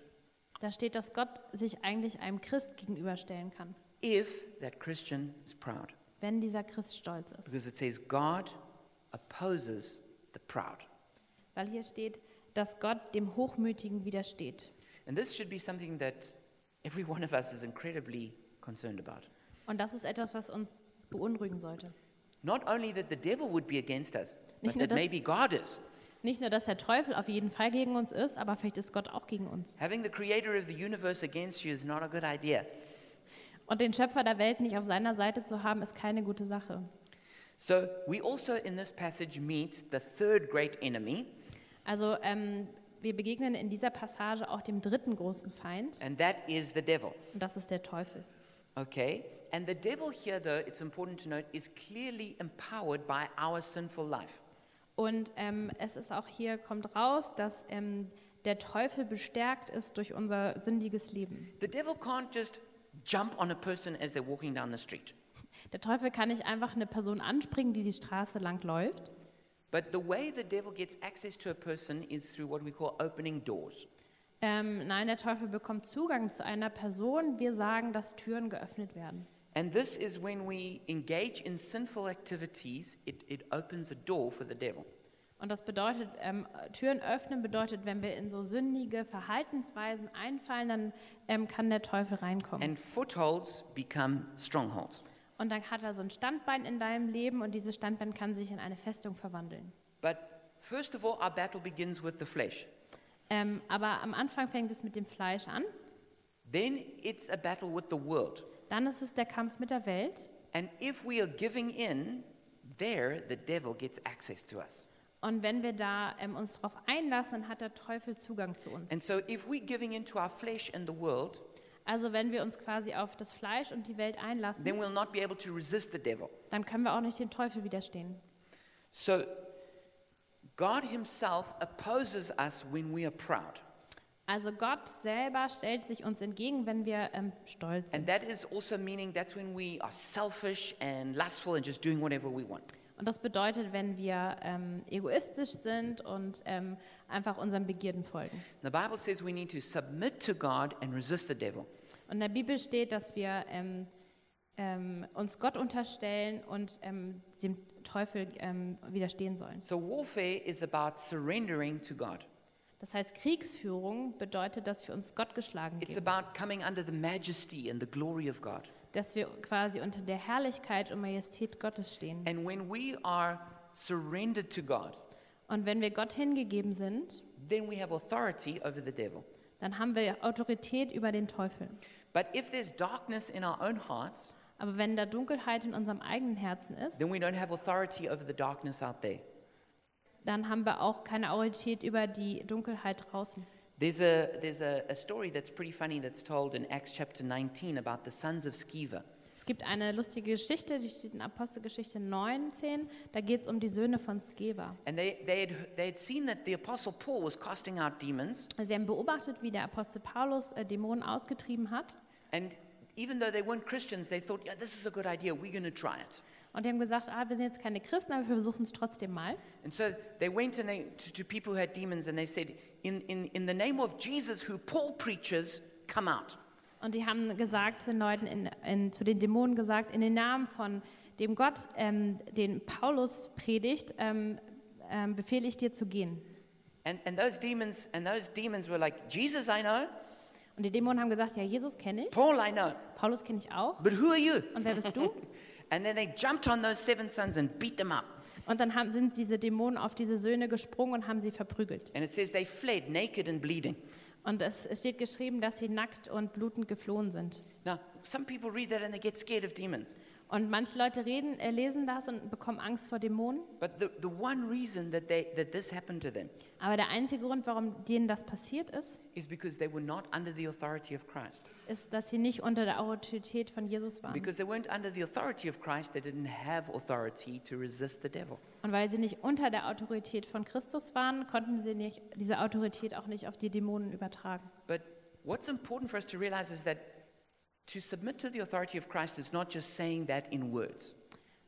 Speaker 2: Da steht, dass Gott sich eigentlich einem Christ gegenüberstellen kann,
Speaker 1: if that Christian is proud.
Speaker 2: wenn dieser Christ stolz ist.
Speaker 1: Because it says God opposes the proud.
Speaker 2: Weil hier steht, dass Gott dem Hochmütigen widersteht.
Speaker 1: And this should be something that every one of us is incredibly concerned about.
Speaker 2: Und das ist etwas, was uns beunruhigen sollte.
Speaker 1: Not only that the devil would be against us, but
Speaker 2: Nicht nur
Speaker 1: that maybe God is.
Speaker 2: Nicht nur, dass der Teufel auf jeden Fall gegen uns ist, aber vielleicht ist Gott auch gegen uns.
Speaker 1: Having the creator of the universe against you is not a good idea.
Speaker 2: Und den Schöpfer der Welt nicht auf seiner Seite zu haben, ist keine gute Sache.
Speaker 1: So we also in this passage meet the third great enemy,
Speaker 2: Also ähm, wir begegnen in dieser Passage auch dem dritten großen Feind,
Speaker 1: and that is the devil.
Speaker 2: und das ist der Teufel.
Speaker 1: Okay? And the devil here, though, it's important to note, is clearly empowered by our sinful life.
Speaker 2: Und ähm, es ist auch hier, kommt raus, dass ähm, der Teufel bestärkt ist durch unser sündiges Leben.
Speaker 1: The devil can't just jump on a person as they're walking down the street.
Speaker 2: Der Teufel kann nicht einfach eine Person anspringen, die die Straße lang läuft,
Speaker 1: But the way the devil gets access to a person is through what we call opening doors.
Speaker 2: Ähm, nein, der Teufel bekommt Zugang zu einer Person. Wir sagen, dass Türen geöffnet werden.
Speaker 1: And this is when we engage in sinful activities, it, it opens a door for the devil.
Speaker 2: Und das bedeutet, ähm, Türen öffnen bedeutet, wenn wir in so sündige Verhaltensweisen einfallen, dann ähm, kann der Teufel reinkommen.
Speaker 1: And footholds become strongholds.
Speaker 2: Und dann hat er so ein Standbein in deinem Leben und dieses Standbein kann sich in eine Festung verwandeln.
Speaker 1: But first of all, our battle begins with the flesh.
Speaker 2: Ähm, aber am Anfang fängt es mit dem Fleisch an.
Speaker 1: Then it's a battle with the world.
Speaker 2: Dann ist es der Kampf mit der Welt.
Speaker 1: And if we are giving in, there the devil gets access to us.
Speaker 2: Und wenn wir da ähm, uns darauf einlassen, dann hat der Teufel Zugang zu uns.
Speaker 1: And so if we're giving into our flesh and the world,
Speaker 2: Also wenn wir uns quasi auf das Fleisch und die Welt einlassen,
Speaker 1: then we'll not be able to resist the devil.
Speaker 2: dann können wir auch nicht dem Teufel widerstehen.
Speaker 1: So God himself opposes us when we are proud.
Speaker 2: Also Gott selber stellt sich uns entgegen, wenn wir ähm, stolz sind.
Speaker 1: And that is also meaning that's when we are selfish and lustful and just doing whatever we want.
Speaker 2: Und das bedeutet, wenn wir ähm, egoistisch sind und ähm, einfach unseren Begierden folgen.
Speaker 1: The Bible says we need to submit to God and resist the devil.
Speaker 2: Und in der Bibel steht, dass wir ähm, ähm, uns Gott unterstellen und ähm, dem Teufel ähm, widerstehen sollen.
Speaker 1: So warfare is about surrendering to God.
Speaker 2: Das heißt, Kriegsführung bedeutet, dass wir uns Gott geschlagen
Speaker 1: It's
Speaker 2: geben.
Speaker 1: about coming under the majesty and the glory of God.
Speaker 2: Dass wir quasi unter der Herrlichkeit und Majestät Gottes stehen.
Speaker 1: And when we are surrendered to God,
Speaker 2: Und wenn wir Gott hingegeben sind,
Speaker 1: then we have authority over the devil.
Speaker 2: dann haben wir Autorität über den Teufel.
Speaker 1: But if there's darkness in our own hearts,
Speaker 2: Aber wenn da Dunkelheit in unserem eigenen Herzen ist,
Speaker 1: then we don't have authority over the darkness out there.
Speaker 2: dann haben wir auch keine Autorität über die Dunkelheit draußen.
Speaker 1: There's a, there's a, a story that's pretty funny that's told in Acts chapter 19 about the sons of Sceva.
Speaker 2: Es gibt eine lustige Geschichte, die steht in Apostelgeschichte 19. Da geht es um die Söhne von Skeva.
Speaker 1: And they, they, had, they had seen that the Apostle Paul was casting out demons.
Speaker 2: Sie haben beobachtet, wie der Apostel Paulus äh, Dämonen ausgetrieben hat.
Speaker 1: And even though they weren't Christians, they thought, yeah, this is a good idea. We're going to try it.
Speaker 2: Und die haben gesagt, ah, wir sind jetzt keine Christen, aber wir versuchen es trotzdem mal.
Speaker 1: And so they went and they, to, to people who had demons and they said, in, in, in the name of Jesus, who Paul preaches, come out.
Speaker 2: Und die haben gesagt zu den Leuten, in, in, zu den Dämonen gesagt, in den Namen von dem Gott, ähm, den Paulus predigt, ähm, ähm, befehle ich dir zu gehen.
Speaker 1: And, and those demons and those demons were like, Jesus, I know.
Speaker 2: Und die Dämonen haben gesagt, ja, Jesus kenne ich,
Speaker 1: Paul, I know.
Speaker 2: Paulus kenne ich auch.
Speaker 1: But who are you?
Speaker 2: Und wer bist du?
Speaker 1: And then they jumped on those seven sons and beat them up.
Speaker 2: Und dann haben, sind diese Dämonen auf diese Söhne gesprungen und haben sie verprügelt.
Speaker 1: And it says they fled naked and bleeding.
Speaker 2: Und es steht geschrieben, dass sie nackt und blutend geflohen sind.
Speaker 1: Now, some people read that and they get scared of demons.
Speaker 2: Und manche Leute reden, äh, lesen das und bekommen Angst vor Dämonen.
Speaker 1: But the, the one reason that, they, that this happened to them
Speaker 2: Aber der einzige Grund, warum denen das passiert ist,
Speaker 1: is because they were not under the authority of Christ.
Speaker 2: ist, dass sie nicht unter der Autorität von Jesus waren.
Speaker 1: Because they weren't under the authority of Christ, they didn't have authority to resist the devil.
Speaker 2: Und weil sie nicht unter der Autorität von Christus waren, konnten sie nicht, diese Autorität auch nicht auf die Dämonen übertragen.
Speaker 1: But what's important for us to realize is that to submit to the authority of Christ is not just saying that in words.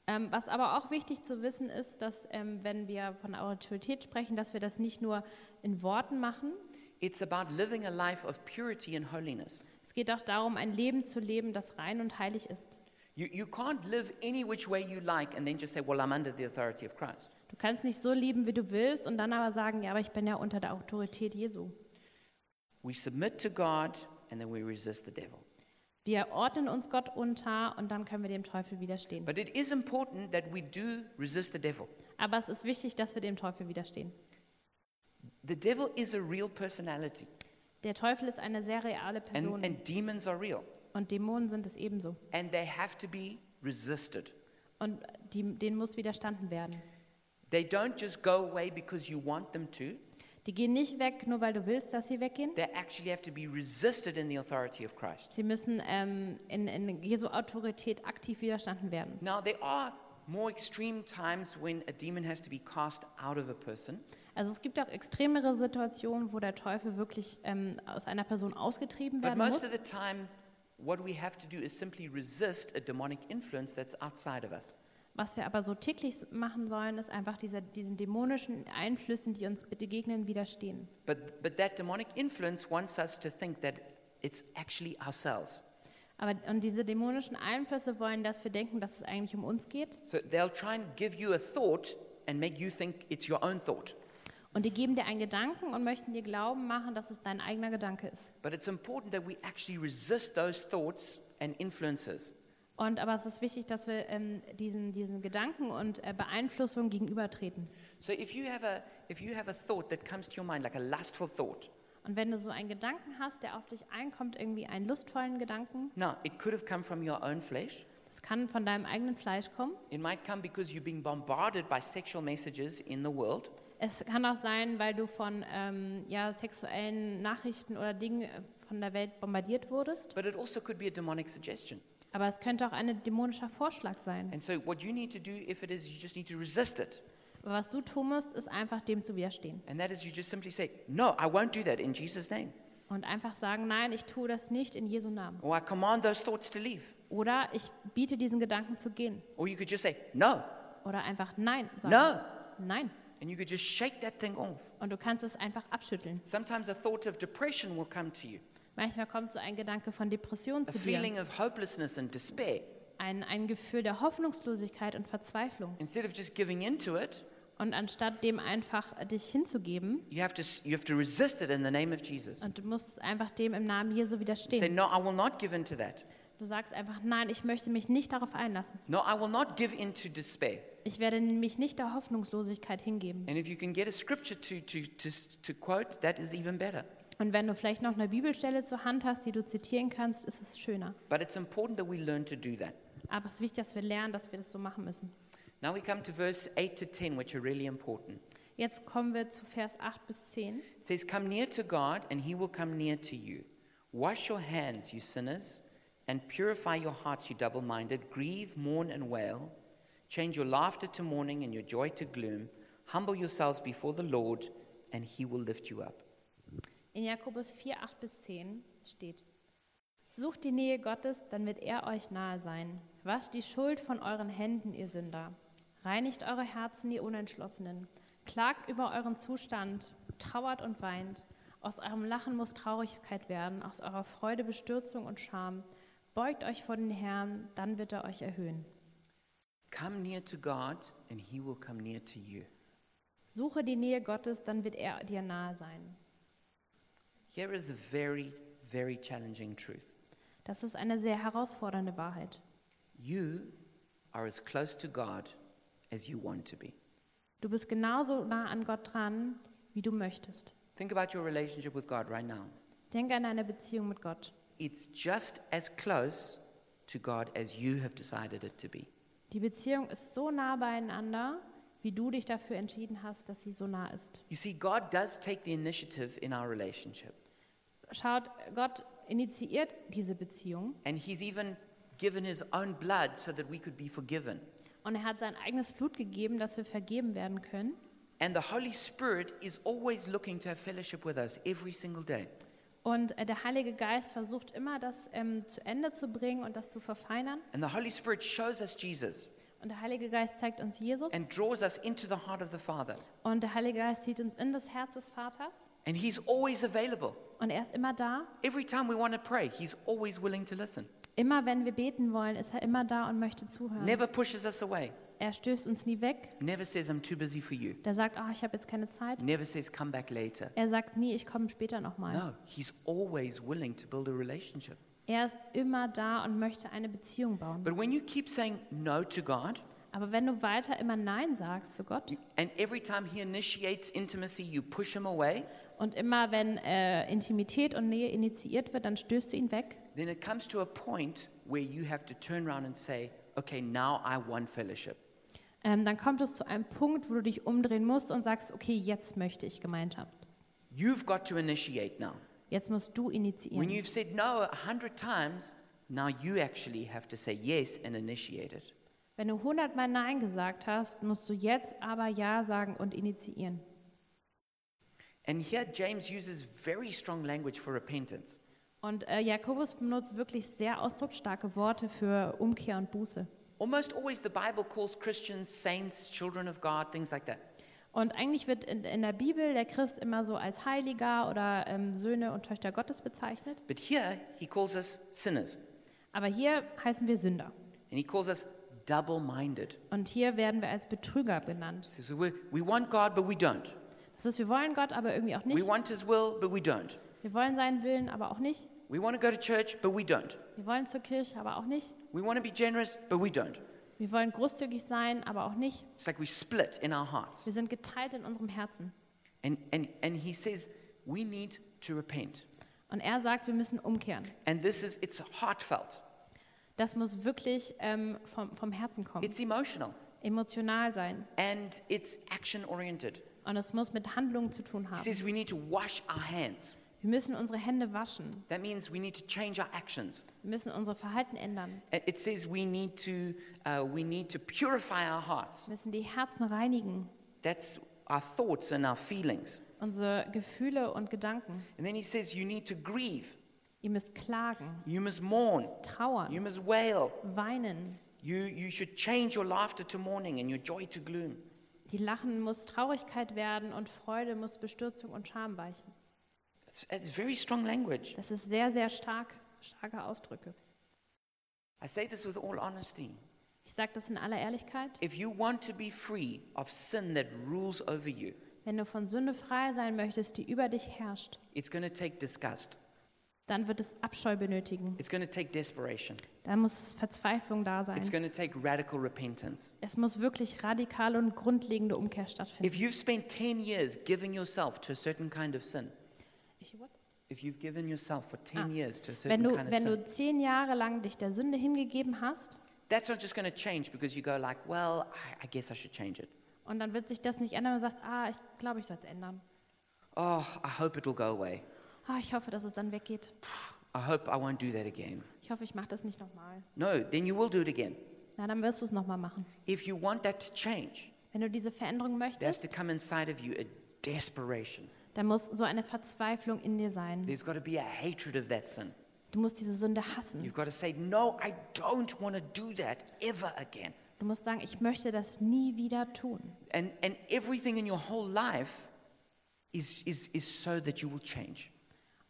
Speaker 2: Ähm, was aber auch wichtig zu wissen ist, dass ähm, wenn wir von Autorität sprechen, dass wir das nicht nur in Worten machen.
Speaker 1: It's about living a life of purity and holiness.
Speaker 2: Es geht auch darum, ein Leben zu leben, das rein und heilig ist.
Speaker 1: You, you can't live any which way you like and then just say, Well, I'm under the authority of Christ.
Speaker 2: Du kannst nicht so lieben, wie du willst, und dann aber sagen, ja, aber ich bin ja unter der Autorität Jesu.
Speaker 1: We submit to God and then we resist the devil.
Speaker 2: Wir ordnen uns Gott unter und dann können wir dem Teufel widerstehen.
Speaker 1: But it is important that we do resist the devil.
Speaker 2: Aber es ist wichtig, dass wir dem Teufel widerstehen.
Speaker 1: The devil is a real personality,
Speaker 2: Der Teufel ist eine sehr reale
Speaker 1: and,
Speaker 2: Person
Speaker 1: and demons are real,
Speaker 2: und Dämonen sind es ebenso.
Speaker 1: and they have to be resisted.
Speaker 2: Und die, denen muss widerstanden werden.
Speaker 1: They don't just go away because you want them to,
Speaker 2: Die gehen nicht weg, nur weil du willst, dass sie weggehen.
Speaker 1: they actually have to be resisted in the authority of Christ.
Speaker 2: Sie müssen ähm, in, in Jesu Autorität aktiv widerstanden werden.
Speaker 1: Now, there are more extreme times when a demon has to be cast out of a person,
Speaker 2: Also es gibt auch extremere Situationen, wo der Teufel wirklich ähm, aus einer Person ausgetrieben
Speaker 1: but
Speaker 2: werden
Speaker 1: most
Speaker 2: muss.
Speaker 1: of the time, what we have to do is simply resist a demonic influence that's outside of us.
Speaker 2: Was wir aber so täglich machen sollen, ist einfach dieser, diesen dämonischen Einflüssen, die uns begegnen, widerstehen.
Speaker 1: But, but that demonic influence wants us to think that it's actually ourselves.
Speaker 2: Aber und diese dämonischen Einflüsse wollen, dass wir denken, dass es eigentlich um uns geht.
Speaker 1: So they'll try and give you a thought and make you think it's your own thought.
Speaker 2: Und die geben dir einen Gedanken und möchten dir glauben machen, dass es dein eigener Gedanke ist.
Speaker 1: But it's important that we actually resist those thoughts and influences.
Speaker 2: Und aber es ist wichtig, dass wir ähm, diesen, diesen Gedanken und äh, Beeinflussungen gegenübertreten.
Speaker 1: So if you have a if you have a thought that comes to your mind like a lustful thought,
Speaker 2: Und wenn du so einen Gedanken hast, der auf dich einkommt, irgendwie einen lustvollen Gedanken,
Speaker 1: now it could have come from your own flesh.
Speaker 2: das kann von deinem eigenen Fleisch kommen.
Speaker 1: It might come because you're being bombarded by sexual messages in the world.
Speaker 2: Es kann auch sein, weil du von ähm, ja, sexuellen Nachrichten oder Dingen äh, von der Welt bombardiert wurdest.
Speaker 1: But it also could be a demonic suggestion.
Speaker 2: Aber es könnte auch ein dämonischer Vorschlag sein.
Speaker 1: And so what you need to do if it is you just need to resist it.
Speaker 2: Aber was du tun musst, ist einfach dem zu widerstehen.
Speaker 1: And that is you just simply say, "No, I won't do that in Jesus name."
Speaker 2: Und einfach sagen, nein, ich tue das nicht in Jesu Namen.
Speaker 1: Or I command those thoughts to leave.
Speaker 2: Oder ich biete diesen Gedanken zu gehen.
Speaker 1: Or you could just say, "No."
Speaker 2: Oder einfach nein sagen.
Speaker 1: No.
Speaker 2: Nein.
Speaker 1: And you could just shake that thing off.
Speaker 2: Und du kannst es einfach abschütteln.
Speaker 1: Sometimes a thought of depression will come to you.
Speaker 2: Manchmal kommt so ein Gedanke von Depression
Speaker 1: A
Speaker 2: zu dir. Ein, ein Gefühl der Hoffnungslosigkeit und Verzweiflung.
Speaker 1: Instead of just giving into it,
Speaker 2: Und anstatt dem einfach dich hinzugeben,
Speaker 1: you have to you have to resist it in the name of Jesus.
Speaker 2: und du musst einfach dem im Namen Jesu
Speaker 1: Say,
Speaker 2: widerstehen.
Speaker 1: "No, I will not give in to that.
Speaker 2: Du sagst einfach, nein, ich möchte mich nicht darauf einlassen.
Speaker 1: No, I will not give in to despair."
Speaker 2: Ich werde mich nicht der Hoffnungslosigkeit hingeben.
Speaker 1: And if you can get a scripture to, to, to, to quote, that is even better.
Speaker 2: Und wenn du vielleicht noch eine Bibelstelle zur Hand hast, die du zitieren kannst, ist es schöner.
Speaker 1: But it's important that we learn to do that.
Speaker 2: Aber es ist wichtig, dass wir lernen, dass wir das so machen müssen.
Speaker 1: Now we come to verse 8 to 10, which are really important.
Speaker 2: Jetzt kommen wir zu Vers 8 bis 10.
Speaker 1: It says, Come near to God, and he will come near to you. Wash your hands, you sinners, and purify your hearts, you double minded. Grieve, mourn, and wail. Change your laughter to mourning and your joy to gloom. Humble yourselves before the Lord, and he will lift you up.
Speaker 2: In Jakobus 4, 8 bis 10 steht, Sucht die Nähe Gottes, dann wird er euch nahe sein. Wascht die Schuld von euren Händen, ihr Sünder. Reinigt eure Herzen, ihr Unentschlossenen. Klagt über euren Zustand, trauert und weint. Aus eurem Lachen muss Traurigkeit werden, aus eurer Freude Bestürzung und Scham. Beugt euch vor den Herrn, dann wird er euch erhöhen.
Speaker 1: Come near to God, and he will come near to you.
Speaker 2: Suche die Nähe Gottes, dann wird er dir nahe sein.
Speaker 1: Here is a very, very challenging truth.
Speaker 2: Das ist eine sehr herausfordernde Wahrheit.
Speaker 1: You are as close to God as you want to be.
Speaker 2: Du bist genauso nah an Gott dran, wie du möchtest.
Speaker 1: Think about your relationship with God right now.
Speaker 2: Denke an deine Beziehung mit Gott.
Speaker 1: It's just as close to God as you have decided it to be.
Speaker 2: Die Beziehung ist so nah beieinander, wie du dich dafür entschieden hast, dass sie so nah ist.
Speaker 1: You see, God does take the initiative in our relationship,
Speaker 2: Schaut, Gott initiiert diese Beziehung
Speaker 1: and He's even given His own blood so that we could be forgiven.
Speaker 2: und er hat sein eigenes Blut gegeben, dass wir vergeben werden können.
Speaker 1: And the Holy Spirit is always looking to have fellowship with us every single day.
Speaker 2: Und äh, der Heilige Geist versucht immer, das ähm, zu Ende zu bringen und das zu verfeinern.
Speaker 1: And the Holy Spirit shows us Jesus
Speaker 2: Und der Heilige Geist zeigt uns Jesus.
Speaker 1: and draws us into the heart of the Father.
Speaker 2: Und der Heilige Geist zieht uns in das Herz des Vaters.
Speaker 1: And He's always available.
Speaker 2: Und er ist immer da.
Speaker 1: Every time we want to pray, He's always willing to listen.
Speaker 2: Immer wenn wir beten wollen, ist er immer da und möchte zuhören.
Speaker 1: Never pushes us away.
Speaker 2: Er stößt uns nie weg.
Speaker 1: Never says, I'm too busy for you.
Speaker 2: Der sagt, ah, ich habe jetzt keine Zeit.
Speaker 1: Never says, come back later.
Speaker 2: Er sagt nie, ich komme später nochmal.
Speaker 1: No, He's always willing to build a relationship.
Speaker 2: Er ist immer da und möchte eine Beziehung bauen.
Speaker 1: But when you keep saying no to God,
Speaker 2: Aber wenn du weiter immer Nein sagst zu Gott
Speaker 1: and every time He initiates intimacy, you push Him away,
Speaker 2: und immer wenn äh, Intimität und Nähe initiiert wird, dann stößt du ihn weg,
Speaker 1: then it comes to a point where you have to turn around and say, okay, now I want fellowship.
Speaker 2: ähm, dann kommt es zu einem Punkt, wo du dich umdrehen musst und sagst, okay, jetzt möchte ich Gemeinschaft.
Speaker 1: You've got to initiate now.
Speaker 2: Jetzt musst du
Speaker 1: When
Speaker 2: initiieren.
Speaker 1: you've said no a hundred times, now you actually have to say yes and initiate it.
Speaker 2: Wenn du hundertmal Nein gesagt hast, musst du jetzt aber Ja sagen und initiieren.
Speaker 1: And here James uses very strong language for repentance.
Speaker 2: Und äh, Jakobus benutzt wirklich sehr ausdrucksstarke Worte für Umkehr und Buße.
Speaker 1: Almost always the Bible calls Christians saints, children of God, things like that.
Speaker 2: Und eigentlich wird in, in der Bibel der Christ immer so als Heiliger oder ähm, Söhne und Töchter Gottes bezeichnet.
Speaker 1: But here he calls us sinners.
Speaker 2: Aber hier heißen wir Sünder.
Speaker 1: And he calls us double minded.
Speaker 2: Und hier werden wir als Betrüger genannt.
Speaker 1: So we, we want God, but we don't.
Speaker 2: Das ist, wir wollen Gott, aber irgendwie auch
Speaker 1: We
Speaker 2: nicht.
Speaker 1: want his will, but we don't.
Speaker 2: Wir wollen seinen Willen, aber auch nicht.
Speaker 1: We want to go to church, but we don't.
Speaker 2: Wir wollen zur Kirche, aber auch nicht.
Speaker 1: We want to be generous, but we don't.
Speaker 2: Wir wollen großzügig sein, aber auch nicht.
Speaker 1: It's like we split in our hearts.
Speaker 2: Wir sind geteilt in unserem Herzen.
Speaker 1: And, and, and he says we need to repent.
Speaker 2: Und er sagt, wir müssen umkehren.
Speaker 1: And this is, it's heartfelt,
Speaker 2: Das muss wirklich ähm, vom, vom Herzen kommen.
Speaker 1: it's emotional,
Speaker 2: Emotional sein.
Speaker 1: and it's action oriented.
Speaker 2: Und es muss mit Handlungen zu tun
Speaker 1: He
Speaker 2: haben.
Speaker 1: says we need to wash our hands.
Speaker 2: Wir müssen unsere Hände waschen.
Speaker 1: That means we need to change our actions.
Speaker 2: Wir müssen unser Verhalten ändern.
Speaker 1: It says we need to, uh, we need to purify our hearts.
Speaker 2: Wir müssen die Herzen reinigen.
Speaker 1: That's our thoughts and our feelings.
Speaker 2: Unsere Gefühle und Gedanken.
Speaker 1: And then he says you need to grieve.
Speaker 2: Ihr müsst klagen,
Speaker 1: You must mourn. You
Speaker 2: trauern,
Speaker 1: must wail.
Speaker 2: weinen.
Speaker 1: You, you should change your laughter to mourning and your joy to gloom.
Speaker 2: Die Lachen muss Traurigkeit werden und Freude muss Bestürzung und Scham weichen.
Speaker 1: It's, it's very strong language.
Speaker 2: Das ist sehr, sehr stark, starke Ausdrücke.
Speaker 1: I say this with all honesty.
Speaker 2: Ich sage das in aller Ehrlichkeit.
Speaker 1: If you want to be free of sin that rules over you,
Speaker 2: Wenn du von Sünde frei sein möchtest, die über dich herrscht,
Speaker 1: it's going to take disgust.
Speaker 2: dann wird es Abscheu benötigen.
Speaker 1: It's going to take desperation.
Speaker 2: Da muss Verzweiflung da
Speaker 1: It's
Speaker 2: sein.
Speaker 1: going to take radical repentance.
Speaker 2: Es muss wirklich radikale und grundlegende Umkehr
Speaker 1: If
Speaker 2: stattfinden.
Speaker 1: you've spent 10 years giving yourself to a certain kind of sin,
Speaker 2: Ich- what?
Speaker 1: if you've given yourself for 10
Speaker 2: Ah. Wenn du, wenn du zehn Jahre lang dich der Sünde hingegeben hast,
Speaker 1: that's not just going to change because you go like, well, I, I guess I should change it.
Speaker 2: und dann wird sich das nicht ändern und du sagst, ah, ich glaube, ich soll es ändern.
Speaker 1: Oh, I hope it'll go away.
Speaker 2: Ah, ich hoffe, dass es dann weggeht.
Speaker 1: I hope I won't do that again.
Speaker 2: Ich hoffe, ich mache das nicht nochmal.
Speaker 1: No, then you will do it again.
Speaker 2: Na, dann wirst du es nochmal machen.
Speaker 1: If you want that to change,
Speaker 2: Wenn du diese Veränderung
Speaker 1: there has
Speaker 2: möchtest,
Speaker 1: to come inside of you a desperation.
Speaker 2: Dann muss so eine Verzweiflung in dir sein.
Speaker 1: There's got to be a hatred of that sin.
Speaker 2: Du musst diese Sünde hassen.
Speaker 1: You've got to say, no, I don't want to do that ever again.
Speaker 2: Du musst sagen, ich möchte das nie wieder tun.
Speaker 1: And, and everything in your whole life is, is, is so that you will change.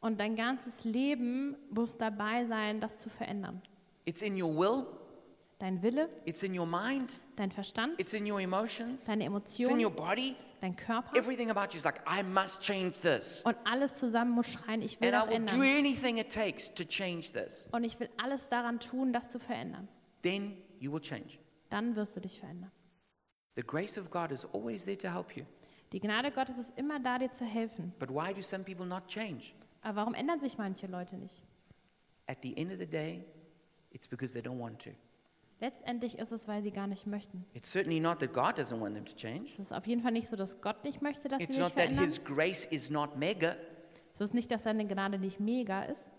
Speaker 2: Und dein ganzes Leben muss dabei sein, das zu verändern.
Speaker 1: It's in your will,
Speaker 2: Dein Wille,
Speaker 1: it's in your mind,
Speaker 2: dein Verstand,
Speaker 1: it's in your emotions,
Speaker 2: deine
Speaker 1: it's in your
Speaker 2: Emotionen,
Speaker 1: body,
Speaker 2: dein Körper
Speaker 1: Everything about you is like, I must change this.
Speaker 2: und alles zusammen muss schreien, ich will
Speaker 1: And I
Speaker 2: das
Speaker 1: do
Speaker 2: ändern.
Speaker 1: anything it takes to change this.
Speaker 2: Und ich will alles daran tun, das zu verändern.
Speaker 1: Then you will change.
Speaker 2: Dann wirst du dich verändern.
Speaker 1: The grace of God is always there to help you.
Speaker 2: Die Gnade Gottes ist immer da, dir zu helfen.
Speaker 1: But why do some people not change?
Speaker 2: Aber warum ändern sich manche Leute nicht?
Speaker 1: At the end of the day, it's because they don't want to.
Speaker 2: Letztendlich ist es, weil sie gar nicht möchten.
Speaker 1: It's certainly not that God doesn't want them to change.
Speaker 2: Es ist auf jeden Fall nicht so, dass Gott nicht möchte, dass
Speaker 1: It's
Speaker 2: sie sich
Speaker 1: not that
Speaker 2: verändern.
Speaker 1: His grace is not mega.
Speaker 2: Es ist nicht, dass seine Gnade nicht mega ist.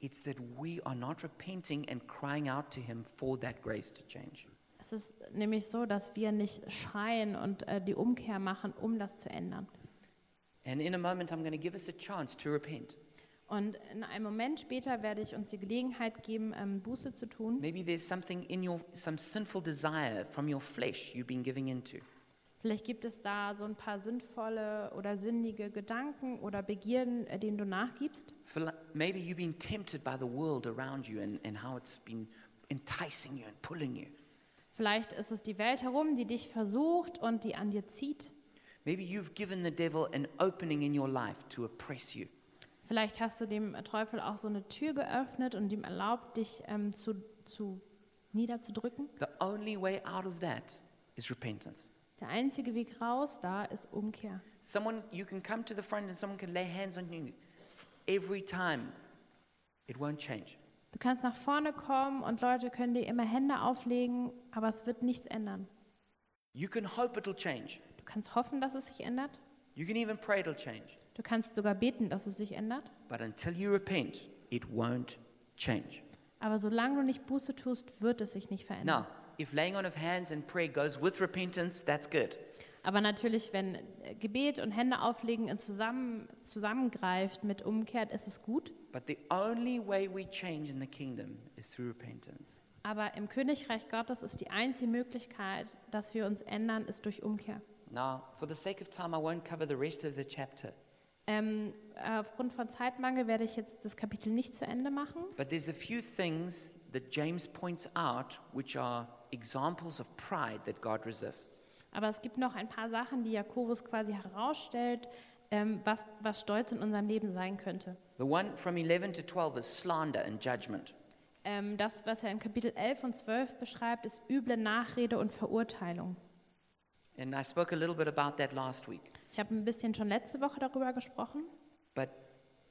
Speaker 1: It's that we are not repenting and crying out to Him for that grace to change.
Speaker 2: Es ist nämlich so, dass wir nicht schreien und äh, die Umkehr machen, um das zu ändern.
Speaker 1: And in a moment, I'm going to give us a chance to repent.
Speaker 2: Und in einem Moment später werde ich uns die Gelegenheit geben, ähm, Buße zu tun.
Speaker 1: Maybe there's something in your, some sinful desire from your flesh you've been giving into.
Speaker 2: Vielleicht gibt es da so ein paar sinnvolle oder sündige Gedanken oder Begierden, äh, denen du nachgibst.
Speaker 1: Maybe you've been tempted by the world around you and, and how it's been enticing you and pulling you.
Speaker 2: Vielleicht ist es die Welt herum, die dich versucht und die an dir zieht.
Speaker 1: Maybe you've given the devil an opening in your life to oppress you.
Speaker 2: Vielleicht hast du dem Teufel auch so eine Tür geöffnet und ihm erlaubt, dich ähm, zu, zu niederzudrücken.
Speaker 1: The only way out of that is repentance.
Speaker 2: Der einzige Weg raus da ist Umkehr.
Speaker 1: Someone, you can come to the front and someone can lay hands on you. Every time, it won't change.
Speaker 2: Du kannst nach vorne kommen und Leute können dir immer Hände auflegen, aber es wird nichts ändern.
Speaker 1: You can hope it'll change.
Speaker 2: Du kannst hoffen, dass es sich ändert.
Speaker 1: You can even pray it'll change.
Speaker 2: Du kannst sogar beten, dass es sich ändert.
Speaker 1: But until you repent, it won't change.
Speaker 2: Aber solange du nicht Buße tust, wird es sich nicht verändern.
Speaker 1: Now, if laying on of hands and prayer goes with repentance, that's good.
Speaker 2: Aber natürlich, wenn äh, Gebet und Hände auflegen in zusammen, zusammengreift mit Umkehr, ist es gut.
Speaker 1: But the only way we change in the kingdom is through repentance.
Speaker 2: Aber im Königreich Gottes ist die einzige Möglichkeit, dass wir uns ändern, ist durch Umkehr.
Speaker 1: Now, for the sake of time, I won't cover the rest of the chapter.
Speaker 2: Ähm, aufgrund von Zeitmangel werde ich jetzt das Kapitel nicht zu Ende machen.
Speaker 1: But there's a few things that James points out which are examples of pride that God resists.
Speaker 2: Aber es gibt noch ein paar Sachen, die Jakobus quasi herausstellt, ähm, was, was Stolz in unserem Leben sein könnte.
Speaker 1: The one from 11 to 12 is slander and judgment.
Speaker 2: Ähm, das, was er in Kapitel 11 und 12 beschreibt, ist üble Nachrede und Verurteilung.
Speaker 1: And I spoke a little bit about that last week.
Speaker 2: Ich habe ein bisschen schon letzte Woche darüber gesprochen.
Speaker 1: But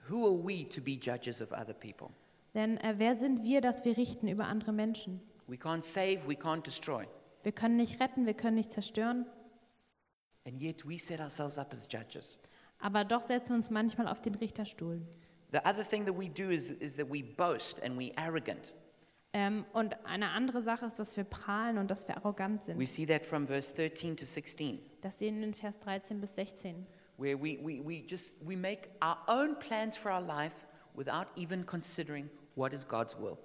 Speaker 1: who are we to be judges of other people?
Speaker 2: Denn äh, wer sind wir, dass wir richten über andere Menschen?
Speaker 1: We can't save, we can't destroy.
Speaker 2: Wir können nicht retten, wir können nicht zerstören,
Speaker 1: And yet we set ourselves up as judges.
Speaker 2: aber doch setzen wir uns manchmal auf den Richterstuhl.
Speaker 1: The other thing that we do is, is that we boast and we arrogant.
Speaker 2: Ähm, und eine andere Sache ist, dass wir prahlen und dass wir arrogant
Speaker 1: We
Speaker 2: sind.
Speaker 1: see that from verse 13 to 16,
Speaker 2: Das sehen wir in Vers 13 bis 16.
Speaker 1: where we, we, we just we make our own plans for our life without even considering what is God's will.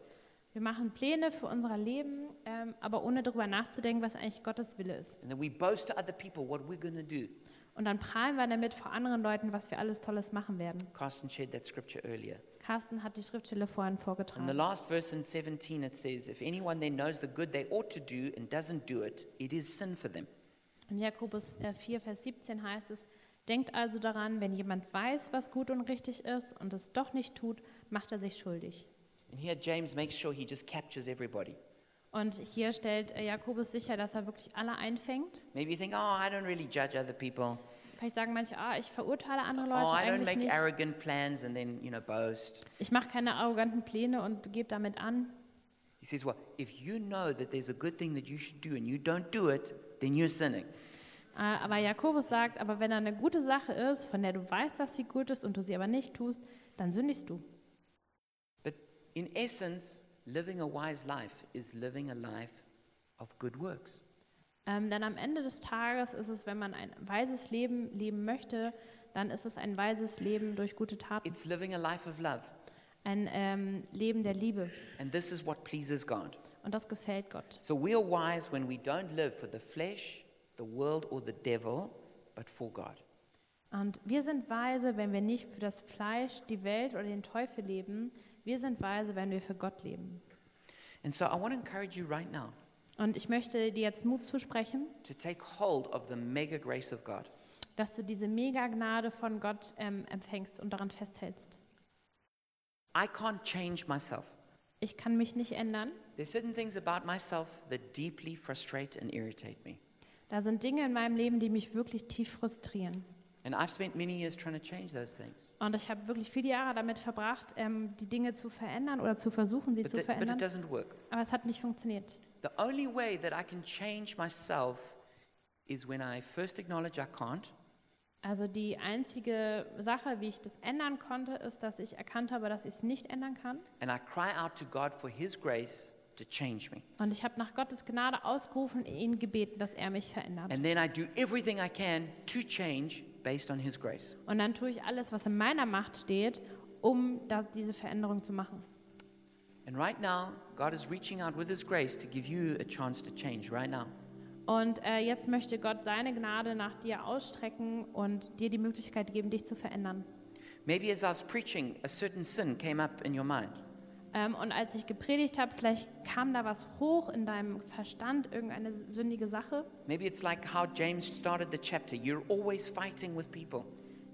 Speaker 2: Wir machen Pläne für unser Leben, ähm, aber ohne darüber nachzudenken, was eigentlich Gottes Wille ist.
Speaker 1: And then we boast to other people what we're going to do.
Speaker 2: Und dann prahlen wir damit vor anderen Leuten, was wir alles Tolles machen werden.
Speaker 1: Carsten shared that scripture earlier.
Speaker 2: Carsten hat die Schriftstelle vorhin
Speaker 1: In the
Speaker 2: vorgetragen.
Speaker 1: last verse in 17, it says, If anyone then knows the good they ought to do and doesn't do it, it is sin for them.
Speaker 2: In Jakobus äh, 4, Vers 17 heißt es, Denkt also daran, wenn jemand weiß, was gut und richtig ist und es doch nicht tut, macht er sich schuldig.
Speaker 1: And here James makes sure he just captures everybody.
Speaker 2: Und hier stellt äh, Jakobus sicher, dass er wirklich alle einfängt.
Speaker 1: Maybe you think, oh, I don't really judge other people.
Speaker 2: Vielleicht sagen manche, ah, ich verurteile andere
Speaker 1: Oh,
Speaker 2: Leute
Speaker 1: I don't make
Speaker 2: nicht.
Speaker 1: arrogant plans and then, you know, boast.
Speaker 2: Ich mache keine arroganten Pläne und gebe damit an.
Speaker 1: He says, well, if you know that there's a good thing that you should do and you don't do it, then you're sinning.
Speaker 2: Äh, Aber Jakobus sagt, aber wenn da eine gute Sache ist, von der du weißt, dass sie gut ist und du sie aber nicht tust, dann sündigst du.
Speaker 1: But in essence, living a wise life is living a life of good works.
Speaker 2: Ähm, denn am Ende des Tages ist es, wenn man ein weises Leben leben möchte, dann ist es ein weises Leben durch gute Taten.
Speaker 1: It's living a life of love.
Speaker 2: Ein ähm, Leben der Liebe.
Speaker 1: And this is what pleases God.
Speaker 2: Und das gefällt Gott.
Speaker 1: So we are wise when we don't live for the flesh, the world, or the devil, but for God.
Speaker 2: Und wir sind weise, wenn wir nicht für das Fleisch, die Welt oder den Teufel leben. Wir sind weise, wenn wir für Gott leben.
Speaker 1: And so I want to encourage you right now
Speaker 2: Und ich möchte dir jetzt Mut zusprechen,
Speaker 1: to take hold of the mega grace of God.
Speaker 2: dass du diese Mega-Gnade von Gott ähm, empfängst und daran festhältst.
Speaker 1: I can't change myself.
Speaker 2: Ich kann mich nicht ändern.
Speaker 1: There's certain things about myself that deeply frustrate and irritate me.
Speaker 2: Da sind Dinge in meinem Leben, die mich wirklich tief frustrieren.
Speaker 1: And I've spent many years trying to change those things.
Speaker 2: Und ich habe wirklich viele Jahre damit verbracht, ähm, die Dinge zu verändern oder zu versuchen, sie
Speaker 1: But,
Speaker 2: zu
Speaker 1: that- but it
Speaker 2: verändern.
Speaker 1: doesn't work.
Speaker 2: Aber es hat nicht funktioniert.
Speaker 1: The only way that I can change myself is when I first acknowledge I can't,
Speaker 2: Also die einzige Sache, wie ich das ändern konnte, ist, dass ich erkannt habe, dass ich es nicht ändern kann.
Speaker 1: and I cry out to God for His grace to change me.
Speaker 2: Und ich habe nach Gottes Gnade ausgerufen, ihn gebeten, dass er mich verändert.
Speaker 1: And then I do everything I can to change based on His grace.
Speaker 2: Und dann tue ich alles, was in meiner Macht steht, um diese Veränderung zu machen.
Speaker 1: And right now, God is reaching out with His grace to give you a chance to change right now.
Speaker 2: Und äh, jetzt möchte Gott seine Gnade nach dir ausstrecken und dir die Möglichkeit geben, dich zu verändern.
Speaker 1: Maybe as I was preaching, a certain sin came up in your mind.
Speaker 2: Ähm, und als ich gepredigt habe, vielleicht kam da was hoch in deinem Verstand, irgendeine sündige Sache.
Speaker 1: Maybe it's like how James started the chapter. You're always fighting with people.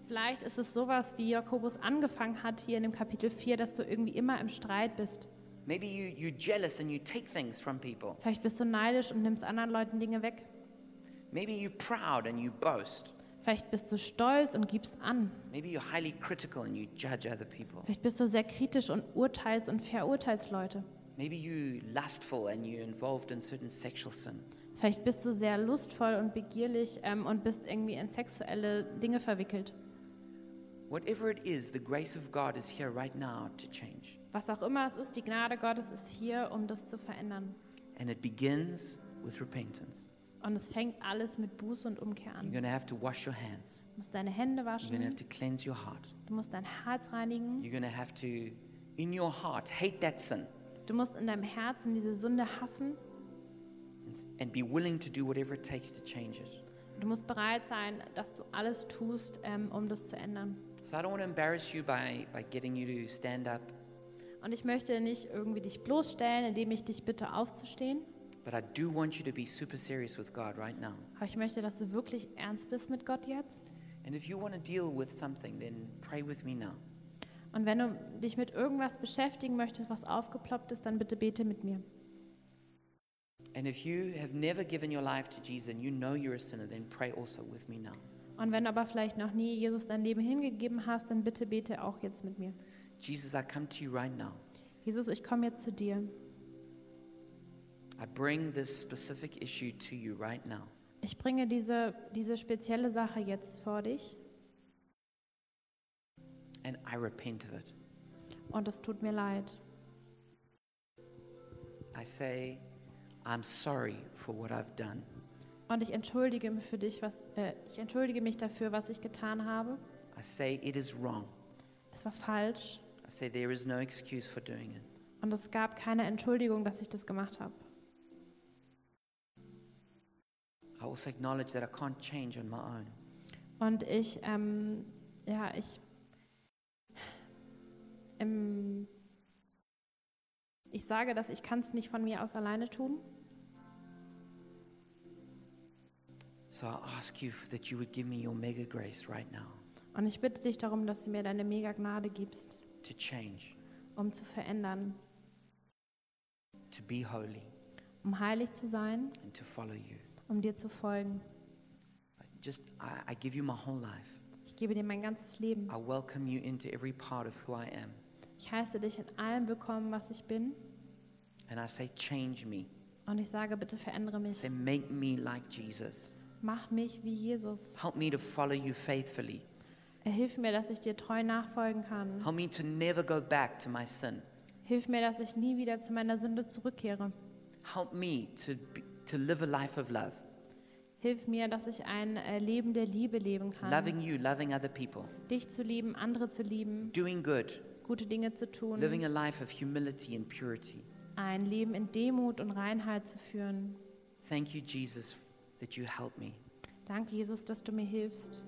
Speaker 2: Vielleicht ist es sowas, wie Jakobus angefangen hat hier in dem Kapitel 4, dass du irgendwie immer im Streit bist.
Speaker 1: Maybe you, you're jealous and you take things from people.
Speaker 2: Vielleicht bist du neidisch und nimmst anderen Leuten Dinge weg.
Speaker 1: Maybe you're proud and you boast.
Speaker 2: Vielleicht bist du stolz und gibst an.
Speaker 1: Maybe you're highly critical and you judge other people.
Speaker 2: Vielleicht bist du sehr kritisch und urteilst und verurteilst Leute.
Speaker 1: Maybe you're lustful and you're involved in certain sexual sin.
Speaker 2: Vielleicht bist du sehr lustvoll und begierlich ähm, und bist irgendwie in sexuelle Dinge verwickelt.
Speaker 1: Whatever it is, the grace of God is here right now to change.
Speaker 2: Was auch immer es ist, die Gnade Gottes ist hier, um das zu verändern.
Speaker 1: And it begins with repentance.
Speaker 2: Und es fängt alles mit Buße und Umkehr
Speaker 1: You're
Speaker 2: an.
Speaker 1: to have to wash your hands.
Speaker 2: Du musst deine Hände
Speaker 1: You're
Speaker 2: waschen,
Speaker 1: have to cleanse your heart.
Speaker 2: du musst dein Herz reinigen,
Speaker 1: You're have to, in your heart, hate that sin
Speaker 2: du musst in deinem Herzen diese Sünde hassen,
Speaker 1: and, and be willing to do whatever it takes to change it.
Speaker 2: du musst bereit sein, dass du alles tust, ähm, um das zu ändern.
Speaker 1: So I don't want to embarrass you by, by getting you to stand up,
Speaker 2: Und ich möchte nicht irgendwie dich bloßstellen, indem ich dich bitte aufzustehen,
Speaker 1: but I do want you to be super serious with God right now.
Speaker 2: aber ich möchte, dass du wirklich ernst bist mit Gott jetzt.
Speaker 1: And if you want to deal with something, then pray with me now.
Speaker 2: Und wenn du dich mit irgendwas beschäftigen möchtest, was aufgeploppt ist, dann bitte bete mit mir.
Speaker 1: And if you have never given your life to Jesus and you know you're a sinner, then pray also with me now.
Speaker 2: Und wenn du aber vielleicht noch nie Jesus dein Leben hingegeben hast, dann bitte bete auch jetzt mit mir.
Speaker 1: Jesus, I come to you right now.
Speaker 2: Jesus, ich komme jetzt zu dir.
Speaker 1: Right.
Speaker 2: Ich bringe diese, diese spezielle Sache jetzt vor dich
Speaker 1: And I repent of it.
Speaker 2: und es tut mir leid.
Speaker 1: I say, I'm sorry for what I've done.
Speaker 2: Und ich entschuldige mich für dich, was äh, ich entschuldige mich dafür, was ich getan habe.
Speaker 1: I say it is wrong.
Speaker 2: Es war falsch
Speaker 1: I say there is no excuse for doing it.
Speaker 2: und es gab keine Entschuldigung, dass ich das gemacht habe.
Speaker 1: I also acknowledge that I can't change on my own.
Speaker 2: Und ich, ähm, ja, ich, ähm, ich sage, dass ich kann es nicht von mir aus alleine tun.
Speaker 1: So I ask you that you would give me your mega grace right now
Speaker 2: Und ich bitte dich darum, dass du mir deine mega Gnade gibst,
Speaker 1: to change,
Speaker 2: um zu verändern,
Speaker 1: to be holy,
Speaker 2: um heilig zu sein,
Speaker 1: and to follow you.
Speaker 2: Um dir zu folgen.
Speaker 1: Just, I, I give you my whole life.
Speaker 2: Ich gebe dir mein ganzes Leben.
Speaker 1: I welcome you into every part of who I am.
Speaker 2: Ich heiße dich in allem willkommen, was ich bin.
Speaker 1: And I say, change me.
Speaker 2: Und ich sage, bitte verändere mich.
Speaker 1: say, make me like Jesus.
Speaker 2: Mach mich wie Jesus.
Speaker 1: Help me to follow you faithfully.
Speaker 2: Hilf mir, dass ich dir treu nachfolgen kann.
Speaker 1: Help me to never go back to my sin.
Speaker 2: Hilf mir, dass ich nie wieder zu meiner Sünde zurückkehre.
Speaker 1: Help me to, be, to live a life of love,
Speaker 2: Hilf mir, dass ich ein äh, Leben der Liebe leben kann.
Speaker 1: loving you, loving other people,
Speaker 2: Dich zu lieben, andere zu lieben,
Speaker 1: doing good,
Speaker 2: gute Dinge zu tun,
Speaker 1: living a life of humility and purity.
Speaker 2: ein Leben in Demut und Reinheit zu führen.
Speaker 1: Thank you, Jesus, that you help me.
Speaker 2: Danke, Jesus, dass du mir hilfst.